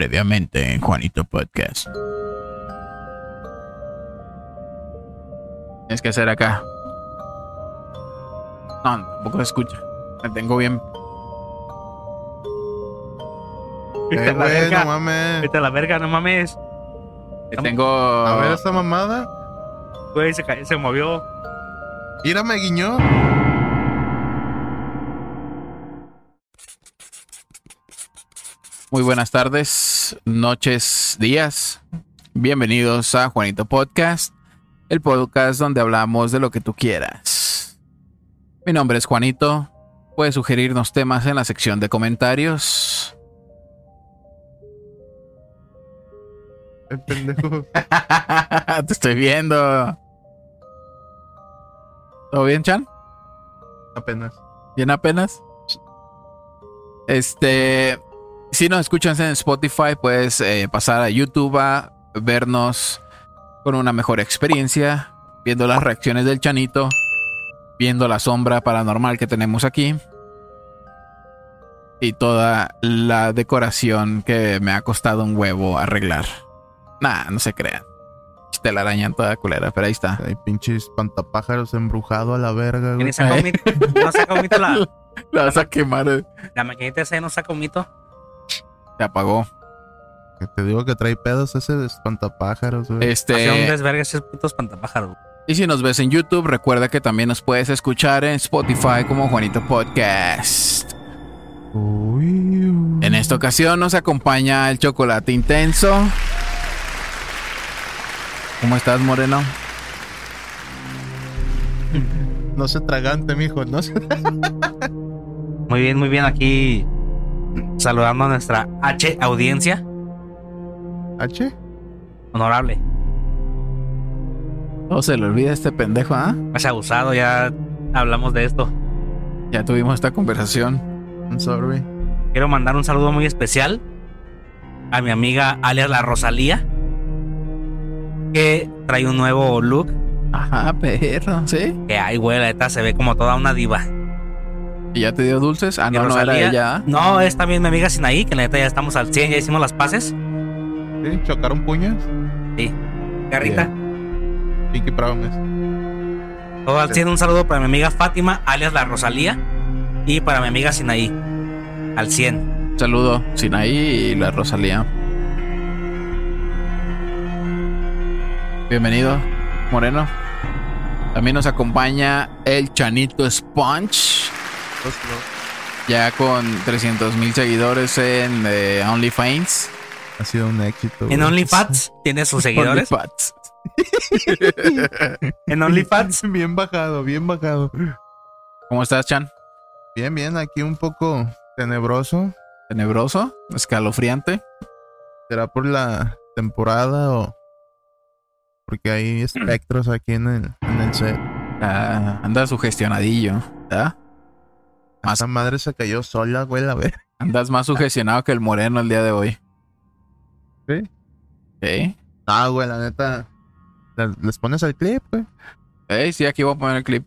Previamente en Juanito Podcast. Tienes que hacer acá. No, tampoco se escucha. Me tengo bien. Vete Eh, a la verga. no mames. Vete a la verga, no mames. Me tengo. A ver esta mamada. Güey, se, se movió. Mira, me guiñó. Muy buenas tardes, noches, días. Bienvenidos a Juanito Podcast, el podcast donde hablamos de lo que tú quieras. Mi nombre es Juanito. Puedes sugerirnos temas en la sección de comentarios. El pendejo. Te estoy viendo. ¿Todo bien, Chan? Apenas. ¿Bien apenas? Este, si nos escuchas en Spotify, puedes eh, pasar a YouTube a vernos con una mejor experiencia, viendo las reacciones del chanito, viendo la sombra paranormal que tenemos aquí y toda la decoración que me ha costado un huevo arreglar. Nah, no se crean. Telaraña en toda culera, pero ahí está. Hay pinches espantapájaros embrujado a la verga, güey. ¿Quién saca un mito? ¿No saca un mito la, La vas a quemar. eh. la maquinita esa? ¿No saca un mito? Se apagó. Que Te digo que trae pedos ese de espantapájaros, güey. Hace un Este, desvergue putos pantapájaros. y si nos ves en YouTube, recuerda que también nos puedes escuchar en Spotify como Juanito Podcast. Uy, uy. En esta ocasión nos acompaña el chocolate intenso. ¿Cómo estás, Moreno? No se tragante, mijo. No se... Muy bien, muy bien. Aquí saludando a nuestra H audiencia. ¿H? Honorable. No se le olvida este pendejo, ¿ah? Más abusado, ya hablamos de esto. Ya tuvimos esta conversación. I'm sorry. Quiero mandar un saludo muy especial a mi amiga alias la Rosalía. Que trae un nuevo look. Ajá, perro, ¿sí? Que ay, güey, la neta se ve como toda una diva. ¿Y ya te dio dulces? Ah, no, no era ella. No, es también mi amiga Sinaí, que la neta ya estamos al 100, ya hicimos las paces. ¿Sí? ¿Chocaron puños? Sí. Garrita. Pinky Promise. Todo al 100, un saludo para mi amiga Fátima, alias la Rosalía. Y para mi amiga Sinaí. Al 100. Saludo, Sinaí y la Rosalía. Bienvenido, Moreno. También nos acompaña el Chanito Sponge, Ya con 300 mil seguidores en eh, OnlyFans. Ha sido un éxito. En. OnlyFans tiene sus seguidores. OnlyFans. En OnlyFans. Bien bajado, bien bajado. ¿Cómo estás, Chan? Bien, bien. Aquí un poco tenebroso. ¿Tenebroso? ¿Escalofriante? ¿Será por la temporada o...? Porque hay espectros aquí en el, en el set. Ah, anda sugestionadillo, ¿verdad? Más- Esa madre se cayó sola, güey, a ver. Andas más sugestionado que el Moreno el día de hoy. ¿Sí? ¿Sí? Ah, güey, la neta. le- Les pones el clip, güey. Ey, sí, aquí voy a poner el clip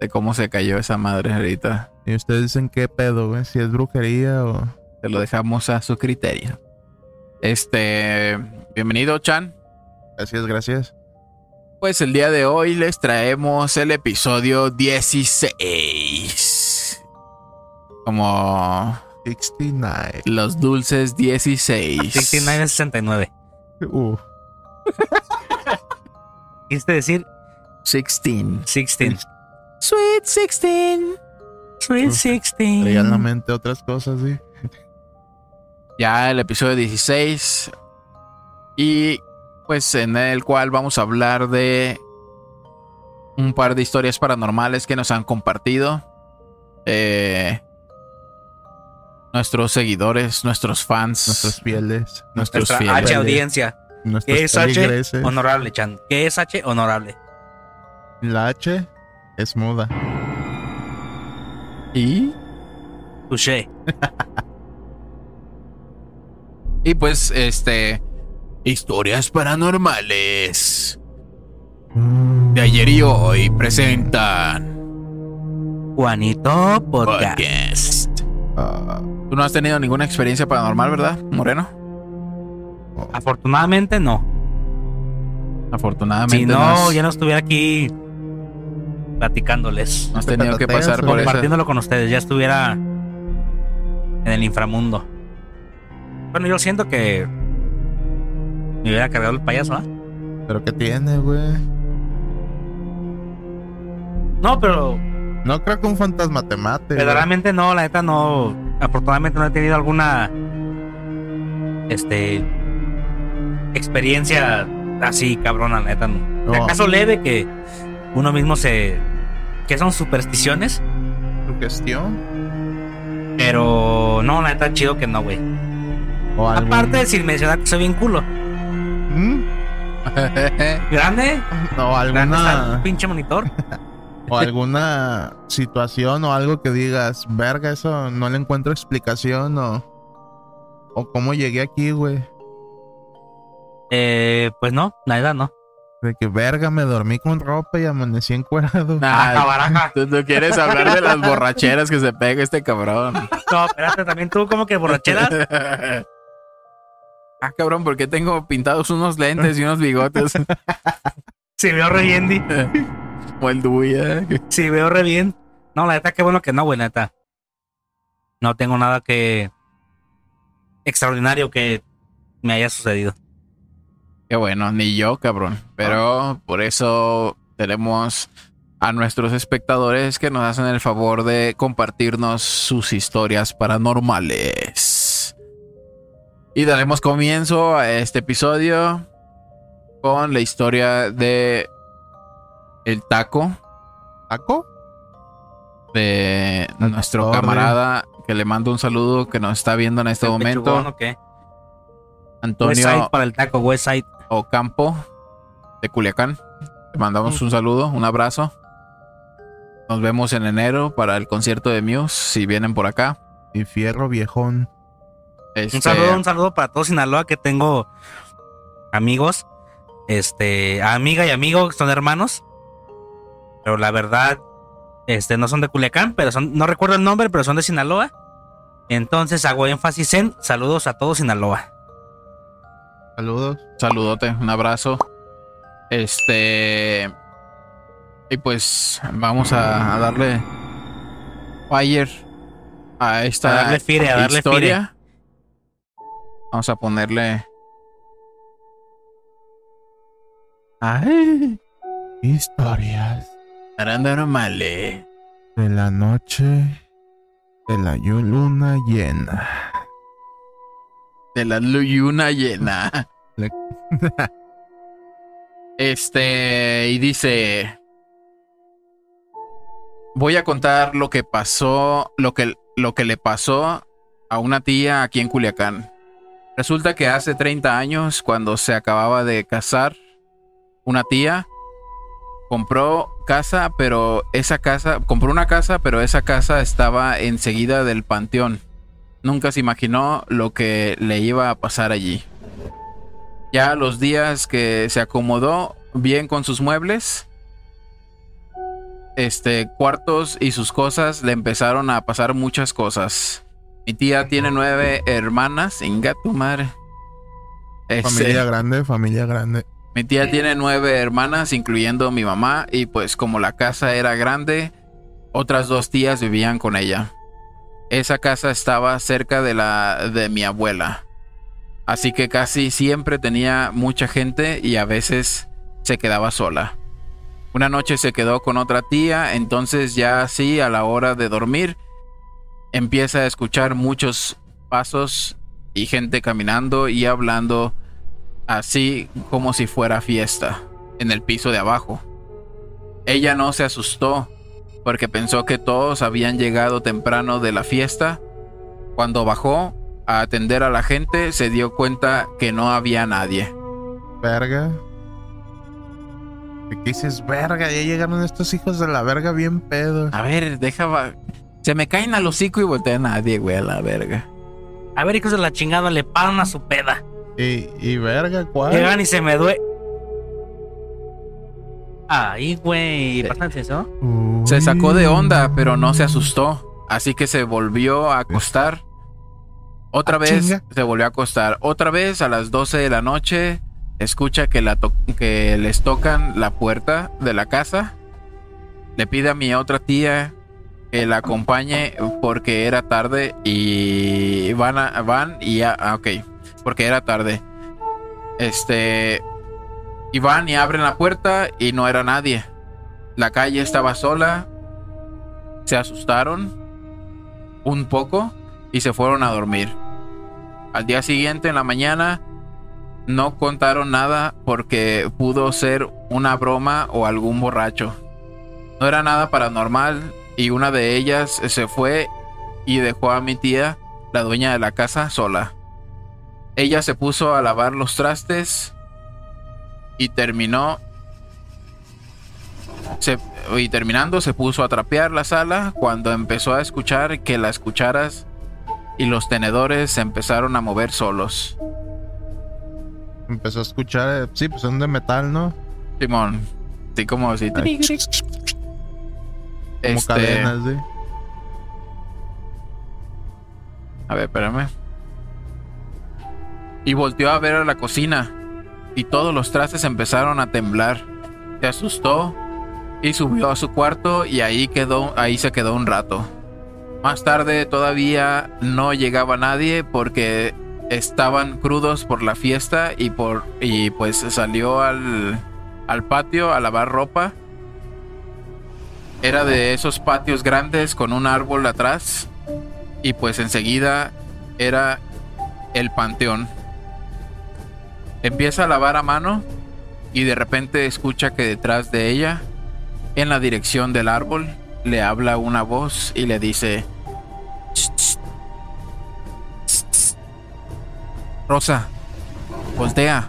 de cómo se cayó esa madre ahorita. Y ustedes dicen qué pedo, güey. Si es brujería o. Te lo dejamos a su criterio. Este, bienvenido, Chan. Gracias, gracias. Pues el día de hoy les traemos el episodio 16. Como 69. los dulces 16. 69 es 69. Uh, Quisiste decir 16. 16. Sweet 16. Sweet Uf, 16. traía la mente otras cosas, sí. Ya el episodio 16. Y pues en el cual vamos a hablar de un par de historias paranormales que nos han compartido. Eh, nuestros seguidores, nuestros fans, Nuestros fieles. nuestros Nuestra fieles. H audiencia. ¿Qué es H? Honorable, Chan. ¿Qué es H? Honorable. La H es muda. Y, Touché. y pues, este, historias paranormales de ayer y hoy presentan Juanito Podcast. podcast. Ah, Tú no has tenido ninguna experiencia paranormal, ¿verdad, Moreno? Afortunadamente no. Afortunadamente Si no, has- ya no estuviera aquí platicándoles. no has tenido que pasar ¿o por eso. compartiéndolo con ustedes, ya estuviera en el inframundo. Bueno, yo siento que me hubiera cargado el payaso, ¿ah? ¿Pero qué tiene, güey? No, pero No creo que un fantasma te mate. güey. verdaderamente no, la neta no. Afortunadamente no he tenido alguna este experiencia así cabrona, neta no. No. ¿Acaso leve que uno mismo se que son supersticiones? ¿Sugestión? Pero no, neta chido que no, güey. ¿O algún- Aparte sin mencionar que soy bien culo. ¿Mm? Grande, ¿O grande está el alguna, pinche monitor. o alguna situación o algo que digas, verga, eso no le encuentro explicación o, o cómo llegué aquí, güey. Eh, pues no, la verdad no. De que verga, me dormí con ropa y amanecí encuerado. Baraja, baraja. Tú, tú quieres hablar de las borracheras que se pega este cabrón. No, espérate, también tú como que borracheras. Ah, cabrón, ¿por qué tengo pintados unos lentes y unos bigotes? Sí, veo re bien, Di. Como el Duya. Sí, veo re bien. No, la neta, qué bueno que no, güey, neta. No tengo nada que. extraordinario que me haya sucedido. Qué bueno, ni yo, cabrón. Pero por eso tenemos a nuestros espectadores que nos hacen el favor de compartirnos sus historias paranormales. Y daremos comienzo a este episodio con la historia de el taco ¿Taco? de nuestro camarada que le mando un saludo que nos está viendo en este ¿El momento, pechugón o qué? Antonio para el taco, Westside. Ocampo de Culiacán. Le mandamos un saludo, un abrazo. Nos vemos en enero para el concierto de Muse, si vienen por acá. Y fierro viejón. Este, Un saludo, un saludo para todos Sinaloa que tengo amigos. Este, amiga y amigo que son hermanos. Pero la verdad, este, no son de Culiacán, pero son, no recuerdo el nombre, pero son de Sinaloa. Entonces hago énfasis en saludos a todos Sinaloa. Saludos. Saludote, un abrazo. Este. Y pues vamos a, a darle fire a esta A darle fire, a darle historia. Vamos a ponerle. Ay, Historias de la noche de la luna llena. De la luna llena. Le- Este, y dice, voy a contar lo que pasó, lo que, lo que le pasó a una tía aquí en Culiacán. Resulta que hace 30 años, cuando se acababa de casar, una tía compró casa, pero esa casa, compró una casa, pero esa casa estaba enseguida del panteón. Nunca se imaginó lo que le iba a pasar allí. Ya los días que se acomodó bien con sus muebles, este, cuartos y sus cosas, le empezaron a pasar muchas cosas. Mi tía tiene nueve hermanas, inga tu madre. Este, Familia grande, familia grande. Mi tía tiene nueve hermanas, incluyendo mi mamá, y pues como la casa era grande, otras dos tías vivían con ella. Esa casa estaba cerca de la de mi abuela. Así que casi siempre tenía mucha gente y a veces se quedaba sola. Una noche se quedó con otra tía, entonces ya así a la hora de dormir empieza a escuchar muchos pasos y gente caminando y hablando así como si fuera fiesta en el piso de abajo. Ella no se asustó porque pensó que todos habían llegado temprano de la fiesta. Cuando bajó a atender a la gente se dio cuenta que no había nadie. Verga. ¿De qué dices, verga? Ya llegaron estos hijos de la verga bien pedos. A ver, deja... va- Se me caen al hocico y voltea a nadie, güey, a la verga. A ver, hijos de la chingada, le paran a su peda. Y, y verga, ¿cuál? Llegan y se me duele. Ahí, güey. Bastante eso. Se sacó de onda, pero no se asustó. Así que se volvió a acostar Otra Ah, vez chinga. se volvió a acostar. Otra vez a las 12 de la noche escucha que, la to- que les tocan la puerta de la casa. Le pide a mi otra tía que la acompañe porque era tarde y van, a- van y ya, ah, ok, porque era tarde. Este, y van y abren la puerta y no era nadie. La calle estaba sola. Se asustaron un poco y se fueron a dormir. Al día siguiente, en la mañana, no contaron nada porque pudo ser una broma o algún borracho. No era nada paranormal y una de ellas se fue y dejó a mi tía, la dueña de la casa, sola. Ella se puso a lavar los trastes y terminó se- y terminando se puso a trapear la sala cuando empezó a escuchar que las cucharas y los tenedores se empezaron a mover solos. Empezó a escuchar, eh, sí, pues son de metal, ¿no? Simón, así como así. Como Este, cadenas, ¿sí? A ver, espérame. Y volteó a ver a la cocina. Y todos los trastes empezaron a temblar. Se asustó y subió a su cuarto y ahí quedó, ahí se quedó un rato. Más tarde todavía no llegaba nadie porque estaban crudos por la fiesta y por y pues salió al, al patio a lavar ropa. Era de esos patios grandes con un árbol atrás y pues enseguida era el panteón. Empieza a lavar a mano y de repente escucha que detrás de ella, en la dirección del árbol, le habla una voz y le dice, "Ch, ch, ch, ch. Rosa, voltea.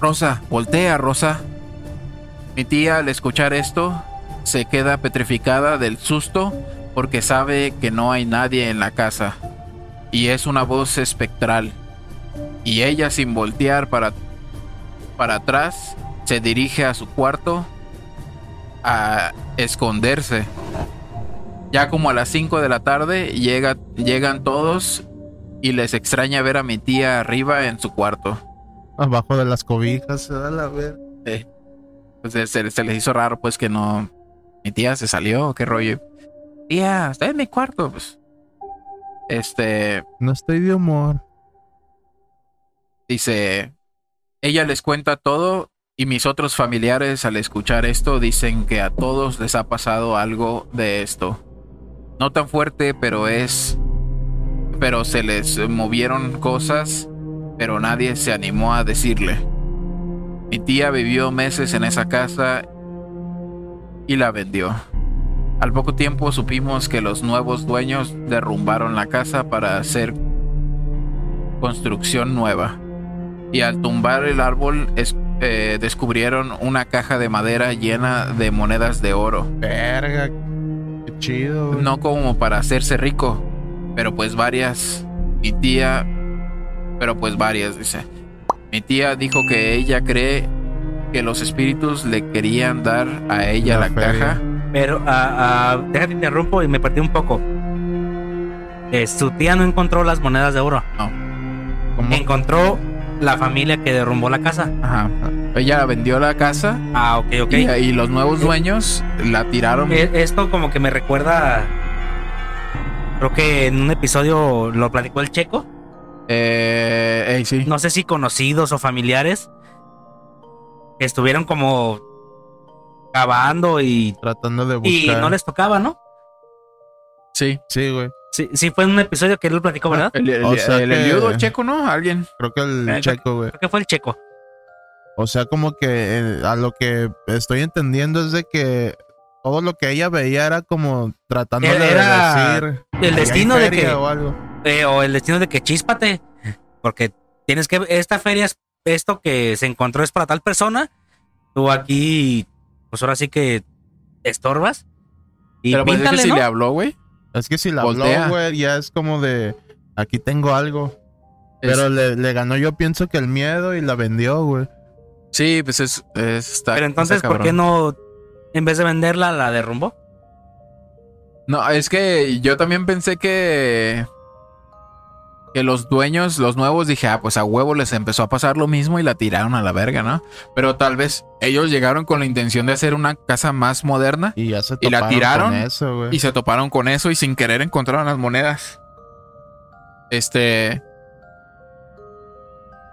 Rosa, voltea, Rosa. Mi tía al escuchar esto se queda petrificada del susto porque sabe que no hay nadie en la casa y es una voz espectral. Y ella sin voltear para, para atrás se dirige a su cuarto a esconderse. Ya como a las 5 de la tarde llega, llegan todos y les extraña ver a mi tía arriba en su cuarto. Abajo de las cobijas, se da la ver. Pues se, se- se les hizo raro pues que no... Mi tía se salió, qué rollo. Tía, está en mi cuarto. Pues. Este... No estoy de humor. Dice, ella les cuenta todo y mis otros familiares al escuchar esto dicen que a todos les ha pasado algo de esto. No tan fuerte, pero es... Pero se les movieron cosas, pero nadie se animó a decirle. Mi tía vivió meses en esa casa y la vendió. Al poco tiempo supimos que los nuevos dueños derrumbaron la casa para hacer construcción nueva y al tumbar el árbol es- eh, descubrieron una caja de madera llena de monedas de oro. Verga. Qué chido. güey. No como para hacerse rico, pero pues varias. Mi tía, pero pues varias, dice. Mi tía dijo que ella cree que los espíritus le querían dar a ella La caja. Pero, ah, ah, déjate interrumpo y me perdí un poco. Eh, su tía no encontró las monedas de oro. ¿Cómo? Encontró la familia que derrumbó la casa. Ajá. Ella vendió la casa Ah, ok, ok. y, y los nuevos dueños la tiraron. Eh, Esto como que me recuerda. Creo que en un episodio lo platicó el checo. Eh, sí. No sé si conocidos o familiares. que Estuvieron como cavando y, Tratando de y buscar. no les tocaba, ¿no? Sí. Sí, güey. Sí, sí fue en un episodio que él lo platicó, ¿verdad? El, el, O sea el que- Eliudo checo, ¿no? Alguien. Creo que el Eh, checo, güey. Creo que fue el checo. O sea, como que eh, a lo que estoy entendiendo es de que todo lo que ella veía era como tratando de decir. El "Ahí hay destino de que. O algo. eh, o el destino de que chíspate. Porque tienes que. Esta feria es. Esto que se encontró es para tal persona. Tú aquí. Pues ahora sí que. Estorbas. Y Pero pues es que píntale, si ¿no? le habló, güey. Es que si la Voltea. habló, güey, ya es como de. Aquí tengo algo. Es- Pero le, le ganó, yo pienso que el miedo y la vendió, güey. Sí, pues es, es- está. Pero entonces, está ¿por qué no. En vez de venderla, la derrumbó? No, es que yo también pensé que. Que los dueños, los nuevos, dije, ah, pues a huevo les empezó a pasar lo mismo y la tiraron a la verga, ¿no? Pero tal vez ellos llegaron con la intención de hacer una casa más moderna Y ya se Y la toparon tiraron, con eso, y se toparon con eso y sin querer encontraron las monedas. Este.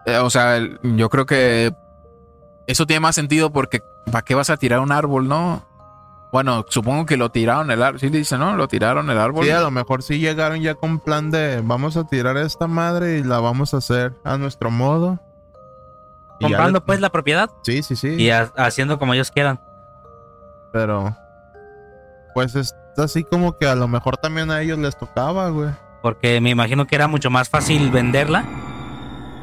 eh, O sea, yo creo que eso tiene más sentido porque ¿para qué vas a tirar un árbol, no? Bueno, supongo que lo tiraron el árbol. Sí, dice, ¿no? Lo tiraron el árbol. Sí, a lo mejor sí llegaron ya con plan de vamos a tirar esta madre y la vamos a hacer a nuestro modo. Y Comprando pues la propiedad Sí, sí, sí. y ha- haciendo como ellos quieran. Pero. Pues es así como que a lo mejor también a ellos les tocaba, güey. Porque me imagino que era mucho más fácil venderla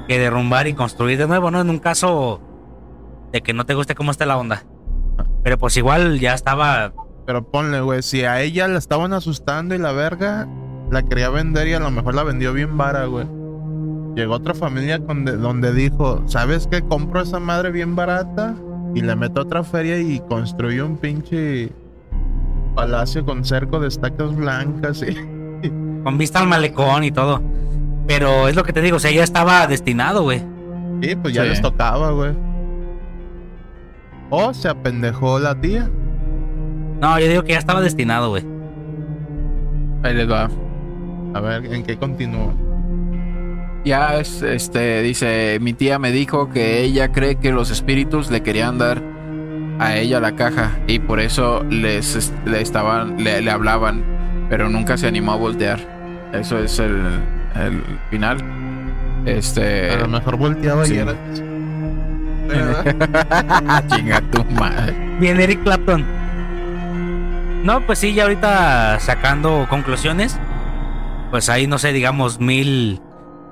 que derrumbar y construir de nuevo, ¿no? En un caso de que no te guste cómo está la onda. Pero pues igual ya estaba. Pero ponle, güey, si a ella la estaban asustando y la verga la quería vender y a lo mejor la vendió bien vara, güey. Llegó otra familia con de- donde dijo, ¿sabes qué? Compro esa madre bien barata y le meto a otra feria y construyo un pinche palacio con cerco de estacas blancas y... con vista al malecón y todo. Pero es lo que te digo, o sea, ya estaba destinado, güey. Sí, pues ya Sí. les tocaba, güey. O se apendejó la tía. No, yo digo que ya estaba destinado, güey. Ahí les va. A ver, ¿en qué continuó? Ya es, este, dice, mi tía me dijo que ella cree que los espíritus le querían dar a ella la caja y por eso les es- le estaban, le, le hablaban, pero nunca se animó a voltear. Eso es el, el final. Este. A lo mejor volteaba sí. y era... Chinga tu madre. Bien, Eric Clapton. No, pues sí, ya ahorita sacando conclusiones. Pues ahí, no sé, digamos, mil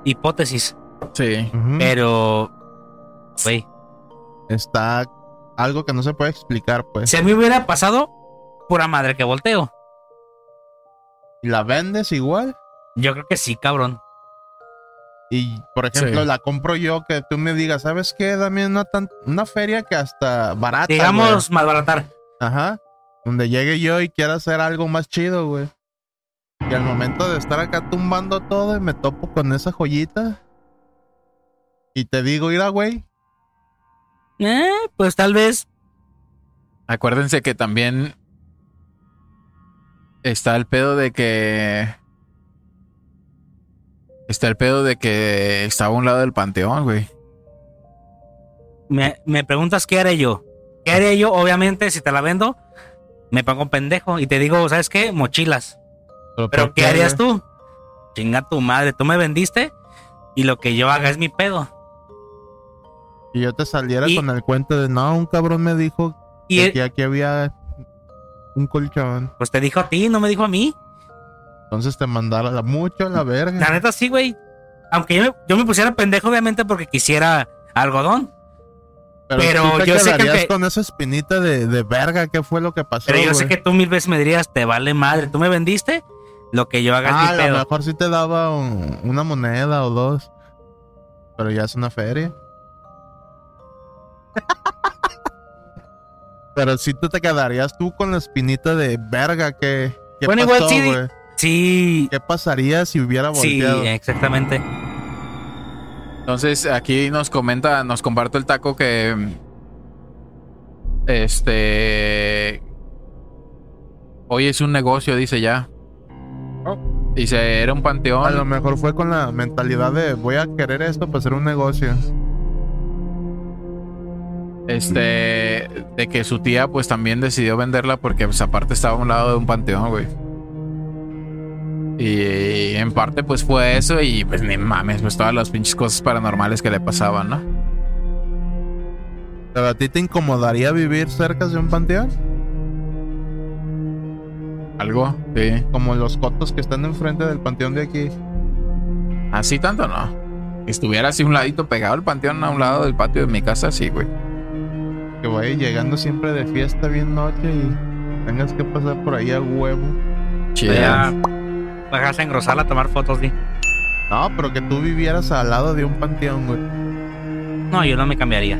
hipótesis. Sí. Pero, güey, Está algo que no se puede explicar, pues. si a mí hubiera pasado, pura madre que volteo. Y la vendes igual. Yo creo que sí, cabrón. Y, por ejemplo, Sí. la compro yo, que tú me digas, ¿sabes qué? Dame una, tan- una feria que hasta barata. Digamos, malbaratar. güey". Ajá. Donde llegue yo y quiera hacer algo más chido, güey. Y al momento de estar acá tumbando todo y me topo con esa joyita. Y te digo, mira, güey. Eh, pues tal vez. Acuérdense que también está el pedo de que. Está el pedo de que estaba a un lado del panteón, güey. Me, me preguntas qué haré yo. ¿Qué haré yo? Obviamente, si te la vendo, me pongo un pendejo y te digo, ¿sabes qué? Mochilas. Pero ¿por ¿qué harías güey? tú? Chinga tu madre, tú me vendiste y lo que yo haga es mi pedo. Y yo te saliera Y- con el cuento de, no, un cabrón me dijo Y que él, aquí, aquí había un colchón. pues te dijo a ti, no me dijo a mí. Entonces te mandara mucho a la verga. La neta sí, güey. Aunque yo me, yo me pusiera pendejo, obviamente, porque quisiera algodón. pero te yo sé que con esa espinita de, de verga, ¿qué fue lo que pasó? Pero yo sé que tú mil veces me dirías, te vale madre. Tú me vendiste, lo que yo haga Ah, a lo pedo. mejor sí te daba un- una moneda o dos. Pero ya es una feria. pero sí tú te quedarías tú con la espinita de verga que. ¿Qué Bueno, igual pasó, sí, güey? Sí, ¿Qué pasaría si hubiera sí, volteado? exactamente. Entonces aquí nos comenta, nos comparte el taco que. Este. Hoy es un negocio, dice ya. Oh. Dice, era un panteón. A lo mejor fue con la mentalidad de voy a querer esto para hacer un negocio. Este, de que su tía pues también decidió venderla porque pues aparte estaba a un lado de un panteón, güey. Y en parte pues fue eso y pues ni mames, pues todas las pinches cosas paranormales que le pasaban, ¿no? ¿Pero a ti te incomodaría vivir cerca de un panteón? Algo, sí. Como los cotos que están enfrente del panteón de aquí. Así tanto no. Estuviera así un ladito pegado al panteón a un lado del patio de mi casa, sí, güey. Que vaya llegando siempre de fiesta bien noche y tengas que pasar por ahí a huevo. Chido. Ya bajarse a engrosarla a tomar fotos, di. No, pero que tú vivieras al lado de un panteón, güey. No, yo no me cambiaría.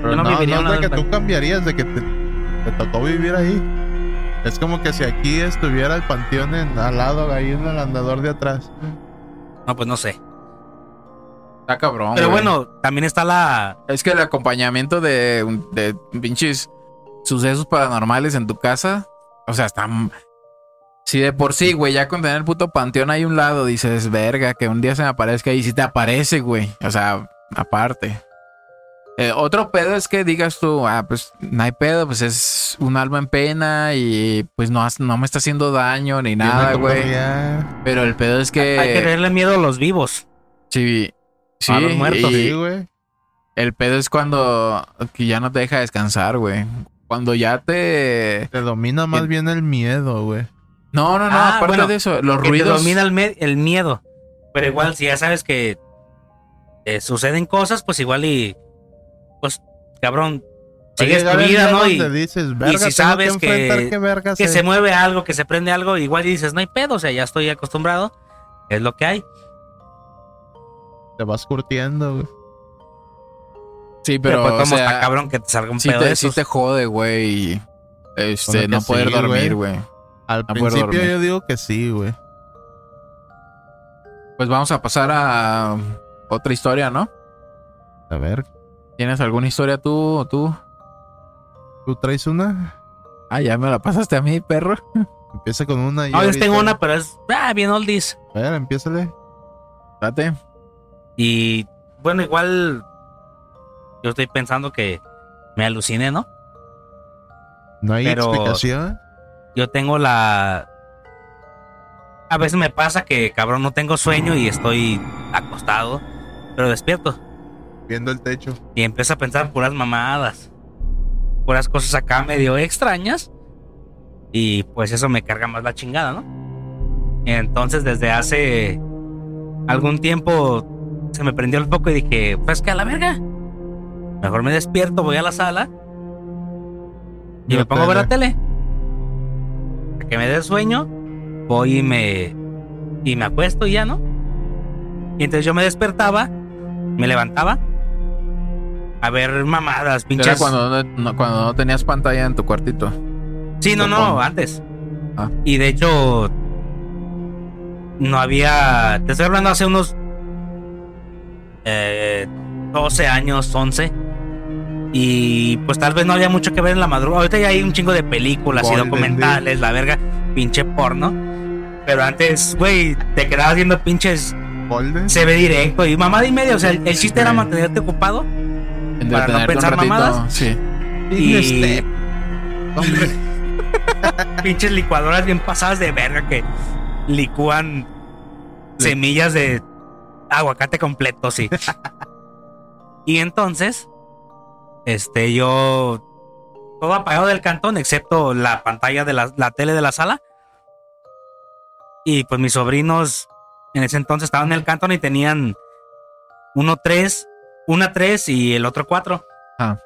Pero Yo no no, viviría no es de que tú cambiarías, de que te, te tocó vivir ahí. Es como que si aquí estuviera el panteón en, al lado, ahí en el andador de atrás. No, pues no sé. Está cabrón. Pero güey. bueno, también está la. Es que el acompañamiento de, de pinches sucesos paranormales en tu casa, o sea, está... Si de por sí, güey, ya con tener el puto panteón ahí a un lado, dices, verga, que un día se me aparezca y si te aparece, güey. O sea, aparte. Eh, otro pedo es que digas tú, ah, pues no hay pedo, pues es un alma en pena y pues no, no me está haciendo daño ni nada, güey. Pero el pedo es que... Hay que tenerle miedo a los vivos. Sí, sí, A los muertos. y- Sí, güey. el pedo es cuando que ya no te deja descansar, güey. Cuando ya te... Te domina más Que- bien el miedo, güey. No, no, no, Ah, aparte bueno, de eso, los Que te ruidos... domina el, miedo. Pero igual, si ya sabes que eh, suceden cosas, pues igual y. Pues, cabrón. Sigues tu vida, ¿no? Y dices, verga, si sabes que- que es". se mueve algo, que se prende algo, igual y dices, no hay pedo, o sea, ya estoy acostumbrado. Es lo que hay. Te vas curtiendo, güey. Sí, Pero, pero, pues, o como sea, está cabrón que te salga un pedo te, de sí esos. te jode, güey. Este, no poder sí, dormir, güey. Al principio yo digo que sí, güey. Pues vamos a pasar a otra historia, ¿no? A ver, ¿Tienes alguna historia tú o tú? ¿tú traes una? Ah, ya me la pasaste a mí, perro. Empieza con una y No, yo ahorita- tengo una, pero es ah, bien oldies. A ver, empiézale. Date. Y bueno, igual yo estoy pensando que me aluciné, ¿no? No hay Pero- explicación. Yo tengo la... A veces me pasa que, cabrón, no tengo sueño y estoy acostado, pero despierto. Viendo el techo. Y empiezo a pensar puras mamadas. Puras cosas acá medio extrañas. Y pues eso me carga más la chingada, ¿no? Entonces desde hace algún tiempo se me prendió el foco y dije, pues que a la verga. Mejor me despierto, voy a la sala y me pongo a ver la tele. A que me dé sueño, voy y me y me acuesto y ya, ¿no? Y entonces yo me despertaba, me levantaba a ver mamadas, Era pinches. cuando no, cuando no tenías pantalla en tu cuartito. Sí, no, no, antes. Ah. Y de hecho, no había. Te estoy hablando hace unos. Eh, 12 años, 11. Y pues tal vez no había mucho que ver en la madrugada. Ahorita ya hay un chingo de películas y documentales, la verga, pinche porno. Pero antes, güey, te quedabas viendo pinches Golden. se ve directo y mamada y media. O sea, el, el chiste era mantenerte ocupado. Para no pensar ratito, mamadas. Sí. Y Step. Hombre, pinches licuadoras bien pasadas de verga que licúan semillas de aguacate completo, sí. y entonces, este, yo todo apagado del cantón, excepto la pantalla de la, la tele de la sala. Y pues mis sobrinos en ese entonces estaban en el cantón y tenían uno tres, una tres y el otro cuatro. Ah.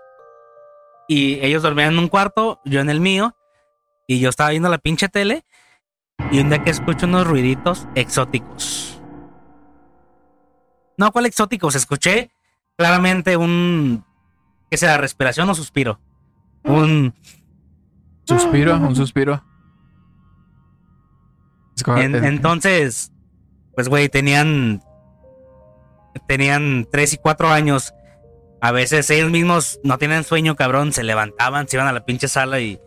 Y ellos dormían en un cuarto, yo en el mío. Y yo estaba viendo la pinche tele. Y un día que escucho unos ruiditos exóticos. No, ¿cuál exóticos? Escuché claramente un. ¿Qué sea? ¿Respiración o suspiro? Un. Suspiro, un suspiro. En- entonces, pues, güey, tenían. Tenían tres y cuatro años. A veces ellos mismos no tenían sueño, cabrón. Se levantaban, se iban a la pinche sala y.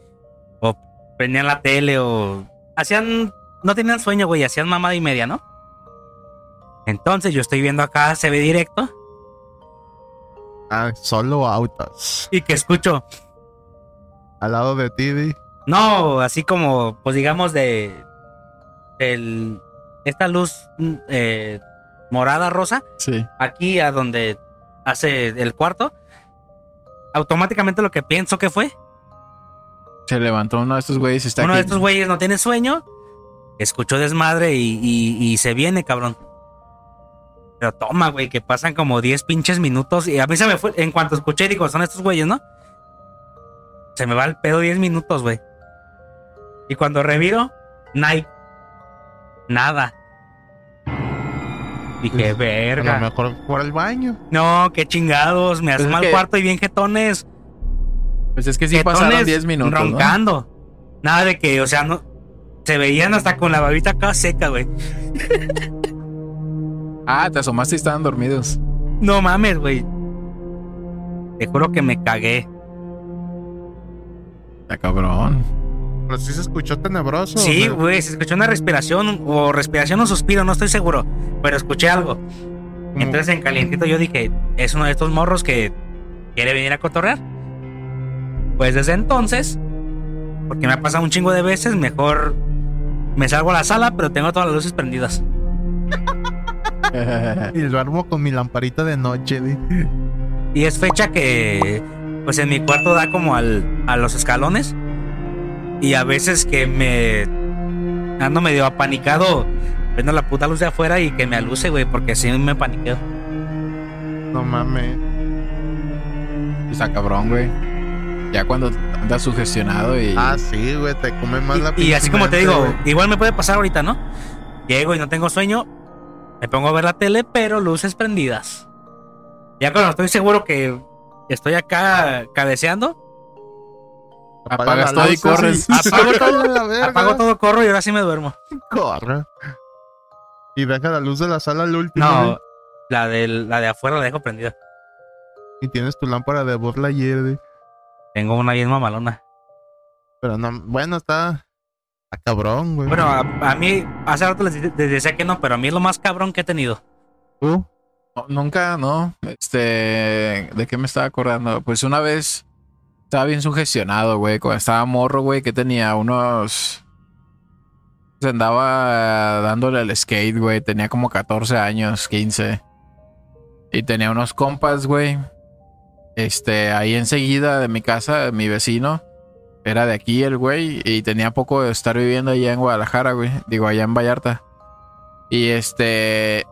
O prendían la tele o. Hacían. No tenían sueño, güey. Hacían mamada y media, ¿no? Entonces yo estoy viendo acá, se ve directo. Ah, solo autos. Y que escucho. Al lado de ti, di. No, así como, pues digamos de. El, esta luz mm, eh, morada, rosa. sí. aquí a donde hace el cuarto, automáticamente lo que pienso que fue, Se levantó uno de estos güeyes está uno aquí. de estos güeyes no tiene sueño, escuchó desmadre y, y- y se viene, cabrón. Pero toma, güey, que pasan como 10 pinches minutos y a mí se me fue, en cuanto escuché, digo, son estos güeyes, ¿no? Se me va el pedo 10 minutos, güey. Y cuando reviro, Nike. Nada. Dije, A verga. lo mejor por el baño. No, qué chingados. Me Pues asoma al que- cuarto y bien jetones. Pues es que sí jetones pasaron 10 minutos. ¿no? Roncando. Nada de que, o sea, no. Se veían hasta con la babita acá seca, güey. Ah, te asomaste y estaban dormidos. No mames, güey. Te juro que me cagué. Está cabrón. Pero sí se escuchó tenebroso. Sí, güey, se escuchó una respiración o respiración o suspiro, no estoy seguro, pero escuché algo. Como- Entonces en calientito yo dije, es uno de estos morros que quiere venir a cotorrear. Pues desde entonces, porque me ha pasado un chingo de veces, mejor me salgo a la sala, pero tengo todas las luces prendidas. Y duermo con mi lamparita de noche. Y es fecha que, pues en mi cuarto da como al, a los escalones. Y a veces que me ando medio apanicado, prendo la puta luz de afuera y que me aluce, güey, porque si me paniqueo. No mames. Está cabrón, güey. Ya cuando andas sugestionado y. Ah, sí, güey, te come más la Y, y pinche así como te digo, igual me puede pasar ahorita, ¿no? Llego y no tengo sueño, me pongo a ver la tele, pero luces prendidas. Ya cuando estoy seguro que estoy acá cabeceando, Apaga apagas todo y corres. Apago todo, A la verga. apago todo, corro y ahora sí me duermo. Corre. Y deja la luz de la sala al último. No, la de, la de afuera la dejo prendida. Y tienes tu lámpara de Lightyear, di. Tengo una bien mamalona. Pero no, bueno, está. Está cabrón, güey. Bueno, a, a mí, hace rato les, les decía que no, pero a mí es lo más cabrón que he tenido. ¿Tú? No, nunca, no. Este, ¿de qué me estaba acordando? Pues una vez estaba bien sugestionado, güey. Cuando estaba morro, güey, que tenía unos. Se andaba dándole al skate, güey. Tenía como 14 años, 15. Y tenía unos compas, güey. Este, ahí enseguida de mi casa, mi vecino. Era de aquí el güey. Y tenía poco de estar viviendo allá en Guadalajara, güey. Digo, allá en Vallarta. Y este.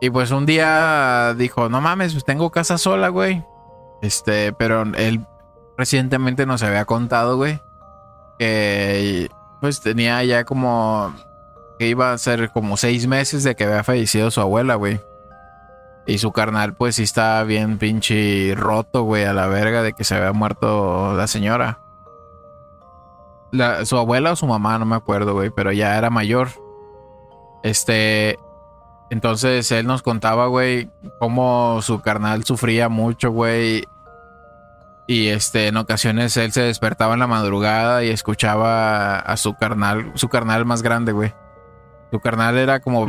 Y pues un día dijo, no mames, pues tengo casa sola, güey. Este, pero él recientemente nos había contado, güey, que pues tenía ya como que iba a ser como seis meses de que había fallecido su abuela, güey. Y su carnal, pues sí estaba bien pinche roto, güey, a la verga de que se había muerto la señora. La- su abuela o su mamá, no me acuerdo, güey, pero ya era mayor. Este, entonces él nos contaba, güey, cómo su carnal sufría mucho, güey. Y este, en ocasiones él se despertaba en la madrugada y escuchaba a su carnal, su carnal más grande, güey. Su carnal era como